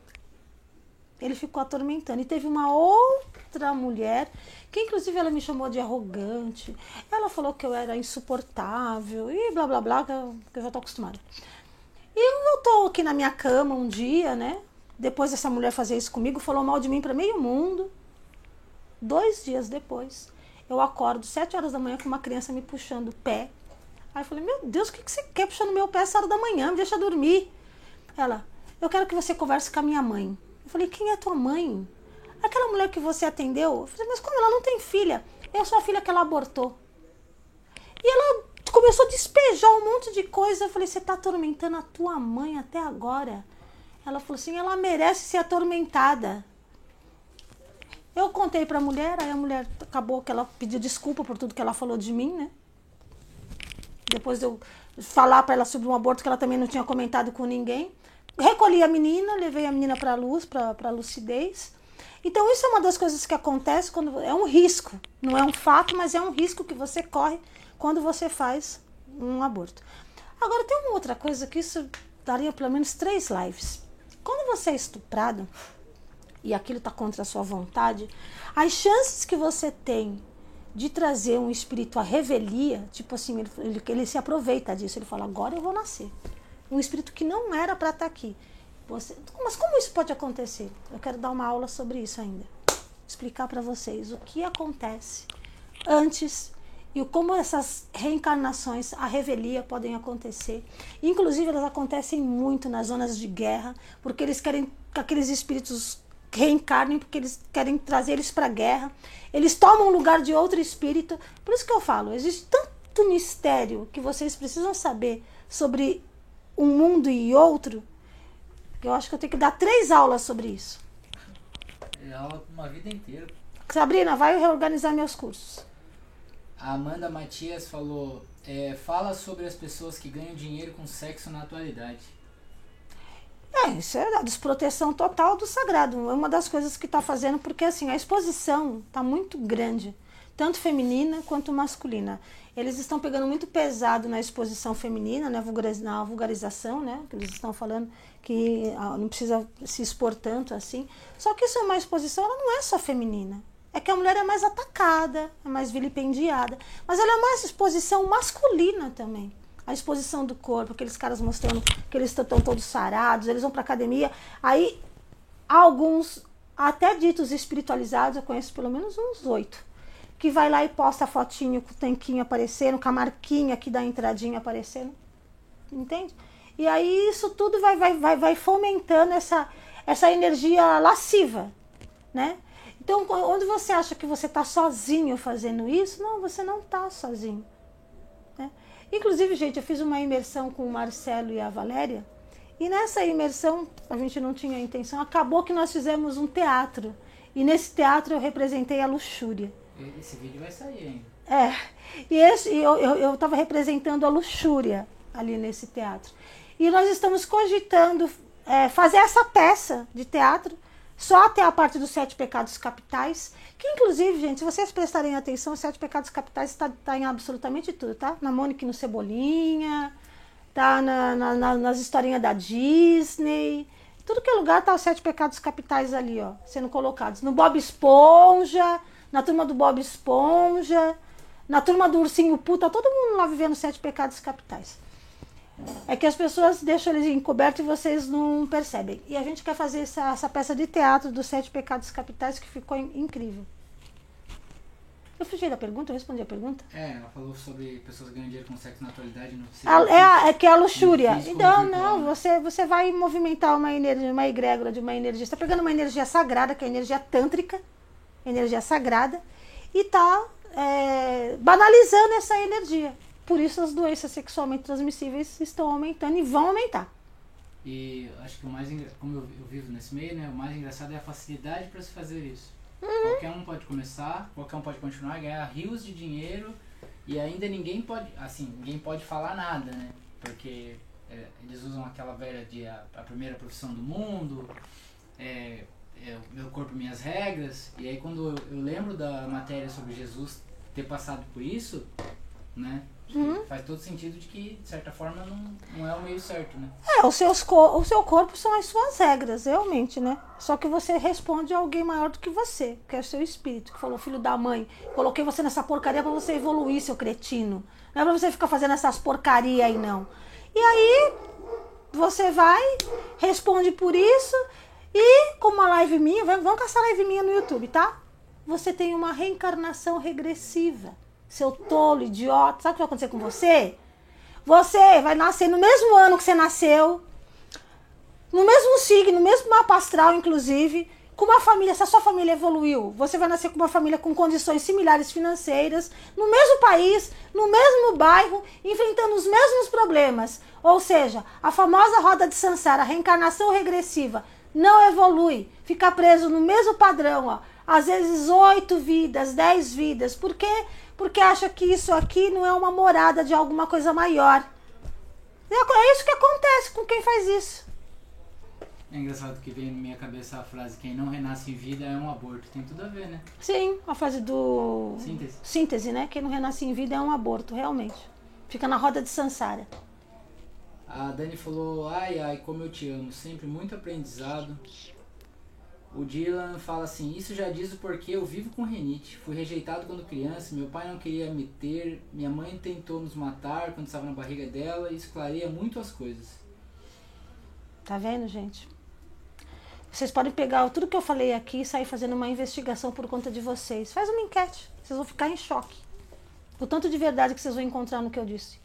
Ele ficou atormentando. E teve uma outra mulher, que inclusive ela me chamou de arrogante. Ela falou que eu era insuportável e blá blá blá, que eu já tô acostumada. E eu tô aqui na minha cama um dia, né? Depois dessa mulher fazer isso comigo, falou mal de mim para meio mundo. Dois dias depois, eu acordo, sete horas da manhã, com uma criança me puxando o pé Aí eu falei, meu Deus, o que, você quer puxando meu pé essa hora da manhã? Me deixa dormir. Ela, eu quero que você converse com a minha mãe. Eu falei, quem é tua mãe? Aquela mulher que você atendeu? Eu falei, mas como ela não tem filha? É a sua filha que ela abortou. E ela começou a despejar um monte de coisa. Eu falei, você está atormentando a tua mãe até agora? Ela falou assim, ela merece ser atormentada. Eu contei para a mulher, aí a mulher acabou que ela pediu desculpa por tudo que ela falou de mim, né? depois eu falar para ela sobre um aborto que ela também não tinha comentado com ninguém. Recolhi a menina, levei a menina para a luz, para a lucidez. Então, isso é uma das coisas que acontece quando. É um risco. Não é um fato, mas é um risco que você corre quando você faz um aborto. Agora, tem uma outra coisa que isso daria pelo menos três lives. Quando você é estuprado e aquilo está contra a sua vontade, as chances que você tem de trazer um espírito à revelia, tipo assim, ele, ele, ele, se aproveita disso, ele fala, agora eu vou nascer. Um espírito que não era para estar tá aqui. Você, mas como isso pode acontecer? Eu quero dar uma aula sobre isso ainda. Explicar para vocês o que acontece antes e como essas reencarnações, a revelia podem acontecer. Inclusive, elas acontecem muito nas zonas de guerra, porque eles querem que aqueles espíritos reencarnem porque eles querem trazer eles para a guerra. Eles tomam o lugar de outro espírito. Por isso que eu falo, existe tanto mistério que vocês precisam saber sobre um mundo e outro, que eu acho que eu tenho que dar três aulas sobre isso. É aula uma vida inteira. Sabrina, vai reorganizar meus cursos. A Amanda Matias falou: é, fala sobre as pessoas que ganham dinheiro com sexo na atualidade. É, isso é a desproteção total do sagrado. É uma das coisas que está fazendo, porque assim, a exposição está muito grande, tanto feminina quanto masculina. Eles estão pegando muito pesado na exposição feminina, né, na vulgarização, né, que eles estão falando que ah, não precisa se expor tanto assim. Só que isso é uma exposição, ela não é só feminina. É que a mulher é mais atacada, é mais vilipendiada. Mas ela é uma exposição masculina também a exposição do corpo, aqueles caras mostrando que eles estão todos sarados, eles vão para academia. Aí, alguns, até ditos espiritualizados, eu conheço pelo menos uns oito, que vai lá e posta a fotinho com o tanquinho aparecendo, com a marquinha aqui da entradinha aparecendo. Entende? E aí isso tudo vai, vai, vai, vai fomentando essa, essa energia lasciva, né? Então, onde você acha que você está sozinho fazendo isso, não, você não está sozinho. Né? Inclusive, gente, eu fiz uma imersão com o Marcelo e a Valéria. E nessa imersão, a gente não tinha intenção, acabou que nós fizemos um teatro. E nesse teatro eu representei a luxúria. Esse vídeo vai sair ainda. É. E esse, eu estava representando a luxúria ali nesse teatro. E nós estamos cogitando é, fazer essa peça de teatro só até a parte dos sete pecados capitais que inclusive, gente, se vocês prestarem atenção, os sete pecados capitais está tá em absolutamente tudo, tá? Na Mônica e no Cebolinha, tá na, na, na, nas historinhas da Disney. Tudo que é lugar tá os sete pecados capitais ali, ó, sendo colocados. No Bob Esponja, na turma do Bob Esponja, na turma do Ursinho Puta, todo mundo lá vivendo sete pecados capitais. É que as pessoas deixam eles encobertos e vocês não percebem. E a gente quer fazer essa, essa peça de teatro dos Sete Pecados Capitais que ficou incrível. Eu fugi da pergunta? Eu respondi a pergunta? É, ela falou sobre pessoas ganhando dinheiro com sexo na atualidade. Não é, é que é a luxúria. Então, não, você, você vai movimentar uma energia, uma egrégora de uma energia. Você está pegando uma energia sagrada, que é a energia tântrica, energia sagrada, e está é, banalizando essa energia. Por isso as doenças sexualmente transmissíveis estão aumentando e vão aumentar. E acho que o mais como eu, vivo nesse meio, né, o mais engraçado é a facilidade para se fazer isso. Qualquer um pode começar, qualquer um pode continuar, ganhar rios de dinheiro e ainda ninguém pode, assim, ninguém pode falar nada, né? Porque é, eles usam aquela velha de a, a primeira profissão do mundo, é, é, o meu corpo, minhas regras. E aí quando eu, eu lembro da matéria sobre Jesus ter passado por isso, né? Faz todo sentido de que, de certa forma, não, não é o meio certo, né? É, os seus o seu corpo são as suas regras, realmente, né? Só que você responde a alguém maior do que você, que é o seu espírito, que falou, filho da mãe, coloquei você nessa porcaria pra você evoluir, seu cretino. Não é pra você ficar fazendo essas porcaria aí, não. E aí, você vai, responde por isso, e com uma live minha, vamos vamos caçar live minha no YouTube, tá? Você tem uma reencarnação regressiva. Seu tolo, idiota. Sabe o que vai acontecer com você? Você vai nascer no mesmo ano que você nasceu, no mesmo signo, no mesmo mapa astral, inclusive, com uma família, se a sua família evoluiu, você vai nascer com uma família com condições similares financeiras, no mesmo país, no mesmo bairro, enfrentando os mesmos problemas. Ou seja, a famosa roda de Sansara, a reencarnação regressiva, não evolui, fica preso no mesmo padrão, ó. Às vezes oito vidas, dez vidas. Por quê? Porque acha que isso aqui não é uma morada de alguma coisa maior. É isso que acontece com quem faz isso. É engraçado que vem na minha cabeça a frase quem não renasce em vida é um aborto. Tem tudo a ver, né? Sim, a frase do. Síntese. Síntese, né? Quem não renasce em vida é um aborto, realmente. Fica na roda de Sansara. A Dani falou, ai ai, como eu te amo, sempre muito aprendizado. O Dylan fala assim, isso já diz o porquê eu vivo com renite. Fui rejeitado quando criança, meu pai não queria me ter, minha mãe tentou nos matar quando estava na barriga dela, isso clareia muito as coisas. Tá vendo, gente? Vocês podem pegar tudo que eu falei aqui e sair fazendo uma investigação por conta de vocês. Faz uma enquete. Vocês vão ficar em choque. O tanto de verdade que vocês vão encontrar no que eu disse.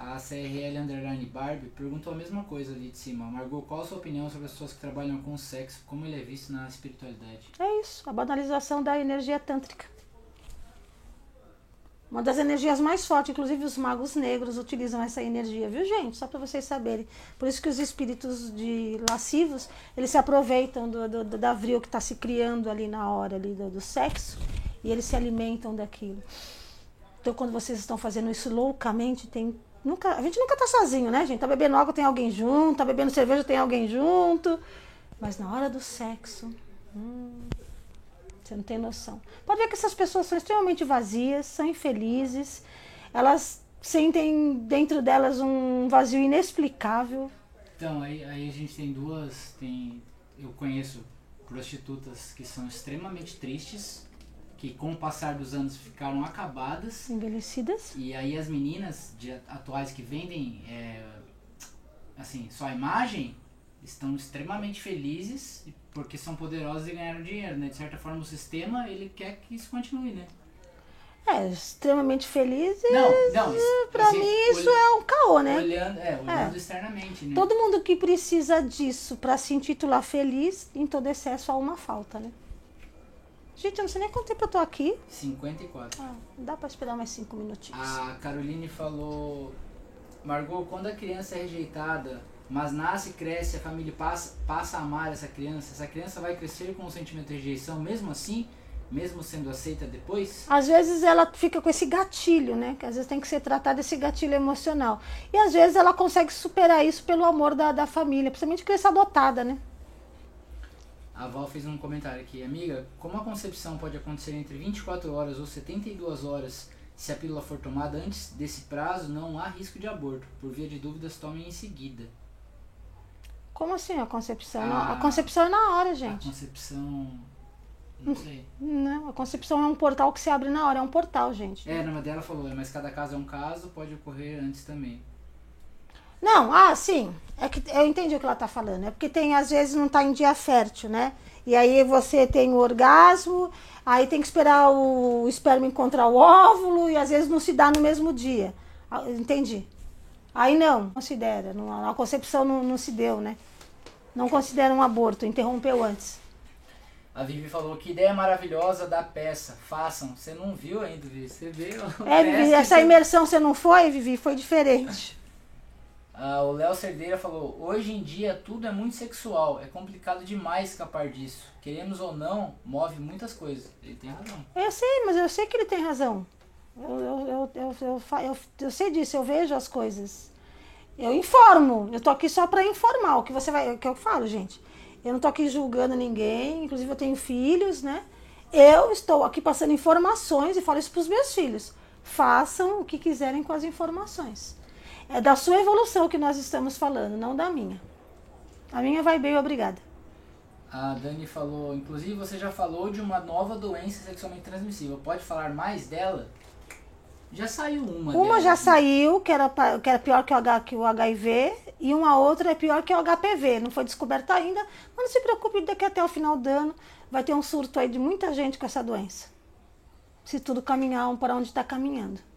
A CRL Underline Barbie perguntou a mesma coisa ali de cima. Margot, qual a sua opinião sobre as pessoas que trabalham com sexo? Como ele é visto na espiritualidade? É isso, a banalização da energia tântrica. Uma das energias mais fortes, inclusive os magos negros utilizam essa energia, viu gente? Só para vocês saberem. Por isso que os espíritos de lascivos, eles se aproveitam do, do, do da vril que está se criando ali na hora ali do, do sexo e eles se alimentam daquilo. Então quando vocês estão fazendo isso loucamente, tem nunca, a gente nunca tá sozinho, né, gente? Tá bebendo água, tem alguém junto, tá bebendo cerveja, tem alguém junto. Mas na hora do sexo, hum, você não tem noção. Pode ver que essas pessoas são extremamente vazias, são infelizes, elas sentem dentro delas um vazio inexplicável. Então, aí, aí a gente tem duas. Tem, eu conheço prostitutas que são extremamente tristes, que com o passar dos anos ficaram acabadas. Envelhecidas. E aí as meninas de atuais que vendem é, assim, só a imagem estão extremamente felizes porque são poderosas e ganharam dinheiro, né? De certa forma o sistema ele quer que isso continue, né? É, extremamente felizes. Não, não, Pra assim, mim isso olh- é um caô, né? Olhando, é, olhando externamente, né? Todo mundo que precisa disso pra se intitular feliz, em todo excesso há uma falta, né? Gente, eu não sei nem quanto tempo eu tô aqui. 54. Ah, dá pra esperar mais cinco minutinhos. A Caroline falou: Margot, quando a criança é rejeitada, mas nasce, cresce, a família passa, passa a amar essa criança, essa criança vai crescer com o sentimento de rejeição, mesmo assim, mesmo sendo aceita depois? Às vezes ela fica com esse gatilho, né? Que às vezes tem que ser tratado esse gatilho emocional. E às vezes ela consegue superar isso pelo amor da, da família, principalmente criança adotada, né? A Val fez um comentário aqui: Amiga, como a concepção pode acontecer entre 24 horas ou 72 horas se a pílula for tomada antes desse prazo, não há risco de aborto. Por via de dúvidas, tomem em seguida. Como assim a concepção? Ah. Não, a concepção é na hora, A gente. concepção. Não sei. Não, a concepção é um portal que se abre na hora, é um portal, gente. É, na dela falou, mas cada caso é um caso, pode ocorrer antes também. Não, ah, sim. É que eu entendi o que ela tá falando. É porque tem, às vezes, não tá em dia fértil, né? E aí você tem o orgasmo, aí tem que esperar o esperma encontrar o óvulo e às vezes não se dá no mesmo dia. Ah, Entendi. Aí não, considera. Não, a concepção não, não se deu, né? Não considera um aborto, interrompeu antes. A A Vivi falou que ideia maravilhosa da peça. Façam. Você não viu ainda, Vivi? Você viu? É, Vivi, essa imersão você não foi, Vivi? Foi diferente. Ah, o Léo Cerdeira falou: hoje em dia tudo é muito sexual, é complicado demais escapar disso. Queremos ou não, move muitas coisas. Ele tem razão. Eu sei, mas eu sei que ele tem razão. Eu, eu, eu, eu, eu, eu, eu sei disso, eu vejo as coisas. Eu informo, eu tô aqui só para informar. O que você vai. O que eu falo, gente. Eu não tô aqui julgando ninguém, inclusive eu tenho filhos, né? Eu estou aqui passando informações e falo isso para os meus filhos. Façam o que quiserem com as informações. É da sua evolução que nós estamos falando, não da minha. A minha vai bem, obrigada. A Dani falou, inclusive você já falou de uma nova doença sexualmente transmissível. Pode falar mais dela? Já saiu uma. Uma dela, já né? saiu, que era, que era pior que o, H, que o HIV, e uma outra é pior que o HPV. Não foi descoberta ainda, mas não se preocupe, daqui até o final do ano vai ter um surto aí de muita gente com essa doença. Se tudo caminhar para onde está caminhando.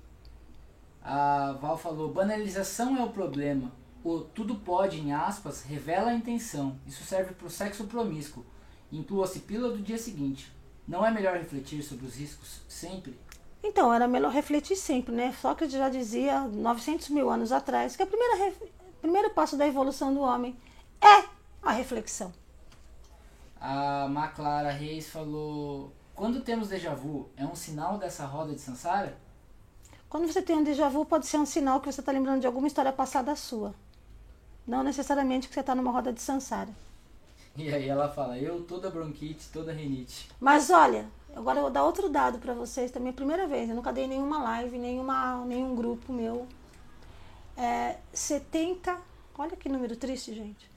A Val falou: banalização é o problema. O tudo pode, em aspas, revela a intenção. Isso serve para o sexo promíscuo. Inclua-se pílula do dia seguinte. Não é melhor refletir sobre os riscos sempre? Então, era melhor refletir sempre, né? Sócrates já dizia, 900 mil anos atrás, que o primeiro, primeiro passo da evolução do homem é a reflexão. A Maclara Reis falou: quando temos déjà vu, é um sinal dessa roda de Sansara? Quando você tem um déjà vu, pode ser um sinal que você está lembrando de alguma história passada sua. Não necessariamente que você está numa roda de Sansara. E aí ela fala: eu toda bronquite, toda rinite. Mas olha, agora eu vou dar outro dado para vocês também, a primeira vez. Eu nunca dei nenhuma live, nenhuma, nenhum grupo meu. É 70, olha que número triste, gente.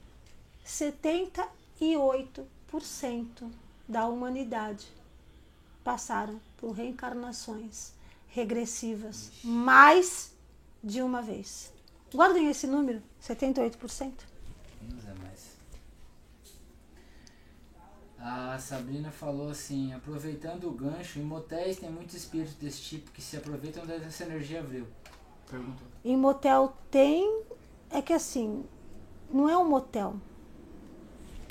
78% da humanidade passaram por reencarnações regressivas mais de uma vez. Guardem esse número, 78%. Menos é mais. A Sabrina falou assim, aproveitando o gancho, em motéis tem muitos espíritos desse tipo que se aproveitam dessa energia abril. Perguntou. Em motel tem, é que assim, não é um motel.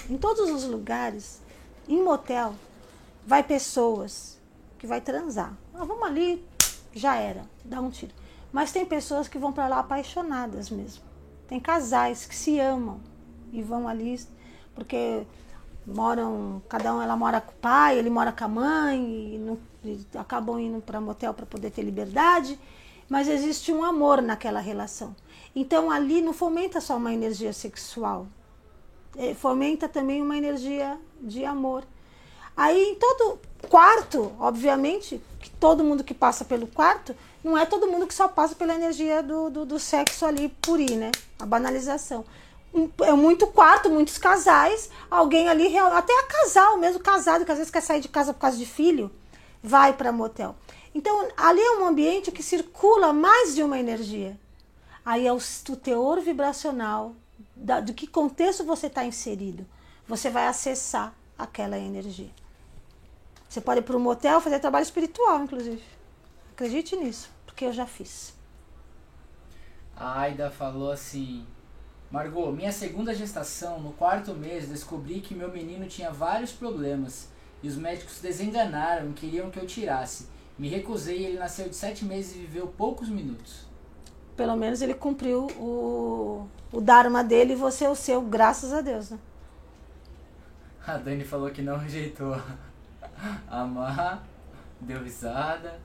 Em todos os lugares, em motel, vai pessoas que vai transar. Ah, vamos ali, já era, dá um tiro. Mas tem pessoas que vão para lá apaixonadas mesmo. Tem casais que se amam e vão ali porque moram, cada um ela mora com o pai, ele mora com a mãe e, não, e acabam indo para motel para poder ter liberdade, mas existe um amor naquela relação. Então ali não fomenta só uma energia sexual, é, fomenta também uma energia de amor. Aí em todo quarto, obviamente, que todo mundo que passa pelo quarto, não é todo mundo que só passa pela energia do, do, do sexo ali puri, né? A banalização. É muito quarto, muitos casais, alguém ali, até a casal mesmo, casado, que às vezes quer sair de casa por causa de filho, vai para motel. Então, ali é um ambiente que circula mais de uma energia. Aí é o, o teor vibracional, da, do que contexto você está inserido. Você vai acessar aquela energia. Você pode ir para um motel fazer trabalho espiritual, inclusive. Acredite nisso, porque eu já fiz. A Aida falou assim: Margot, minha segunda gestação, no quarto mês, descobri que meu menino tinha vários problemas e os médicos desenganaram e queriam que eu tirasse. Me recusei e ele nasceu de sete meses e viveu poucos minutos. Pelo menos ele cumpriu o, o Dharma dele e você o seu, graças a Deus, né? A Dani falou que não rejeitou. Amar, deu risada.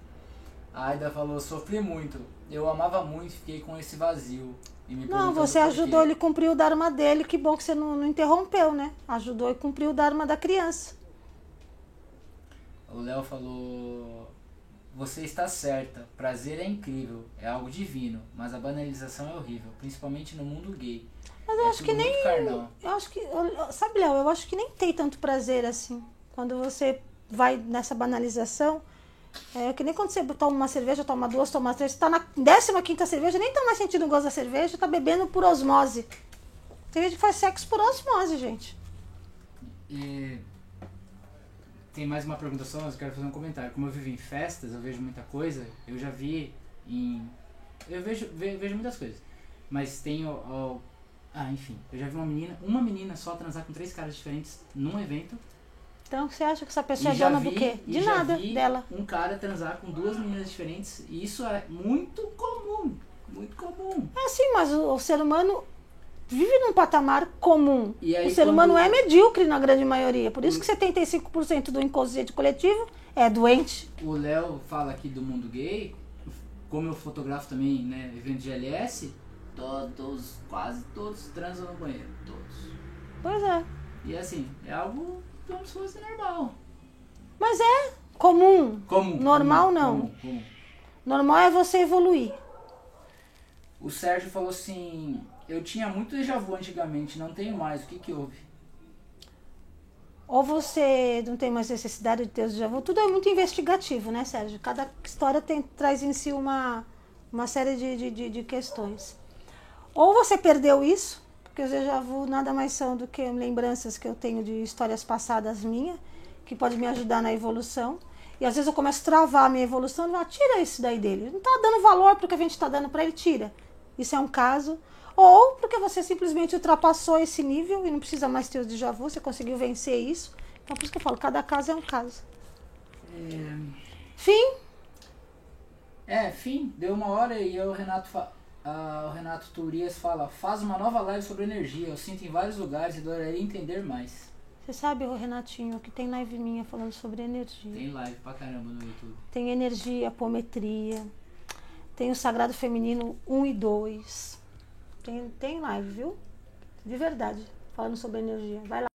A Aida falou, sofri muito. Eu amava muito, fiquei com esse vazio. E me Não, você ajudou ele a cumprir o Dharma dele. Que bom que você não, não interrompeu, né? Ajudou ele a cumprir o Dharma da criança. O Léo falou: Você está certa, prazer é incrível, é algo divino, mas a banalização é horrível, principalmente no mundo gay. Mas eu É acho que nem. carnal. Eu acho que. eu- Sabe, Léo, eu acho que nem tem tanto prazer assim. Quando você vai nessa banalização. É que nem quando você toma uma cerveja, toma duas, toma três, você tá na 15 cerveja, nem tá mais sentindo o gosto da cerveja, tá bebendo por osmose. Tem gente que faz sexo por osmose, gente. E tem mais uma pergunta só, mas eu quero fazer um comentário. Como eu vivo em festas, eu vejo muita coisa, eu já vi em. Eu vejo, ve- vejo muitas coisas. Mas tem o, o- Ah, enfim, eu já vi uma menina, uma menina só transar com três caras diferentes num evento. Então você acha que essa pessoa é dona vi- do quê? De nada dela. Um cara transar com duas meninas diferentes. E isso é muito comum. Muito comum. É assim, mas o, o ser humano vive num patamar comum. E aí o ser quando- humano é medíocre na grande maioria. Por isso que 75% do inconsciente coletivo é doente. O Léo fala aqui do mundo gay. Como eu fotografo também, né? Evento de LS. Todos, quase todos transam no banheiro. Todos. Pois é. E assim, é algo como se fosse normal. Mas é comum. Comum. Normal, comum, não. comum, comum. Normal é você evoluir. O Sérgio falou assim: Eu tinha muito déjà vu antigamente, não tenho mais. O que que houve? Ou você não tem mais necessidade de ter os déjà vu. Tudo é muito investigativo, né, Sérgio? Cada história tem, traz em si uma, uma série de, de, de, de questões. Ou você perdeu isso, porque os déjà vu nada mais são do que lembranças que eu tenho de histórias passadas minhas, que pode me ajudar na evolução. E às vezes eu começo a travar a minha evolução e falo, tira isso daí dele. Não está dando valor porque a gente está dando para ele, tira. Isso é um caso. Ou porque você simplesmente ultrapassou esse nível e não precisa mais ter os déjà vu, você conseguiu vencer isso. Então por isso que eu falo, cada caso é um caso. Fim. É, fim, deu uma hora e eu, o Renato, fa- ah, o Renato Turias fala: Faz uma nova live sobre energia. Eu sinto em vários lugares e adoraria entender mais. Você sabe, Renatinho, que tem live minha falando sobre energia. Tem live pra caramba no YouTube. Tem energia, apometria. Tem o Sagrado Feminino 1 e 2. Tem, tem live, viu? De verdade, falando sobre energia. Vai lá.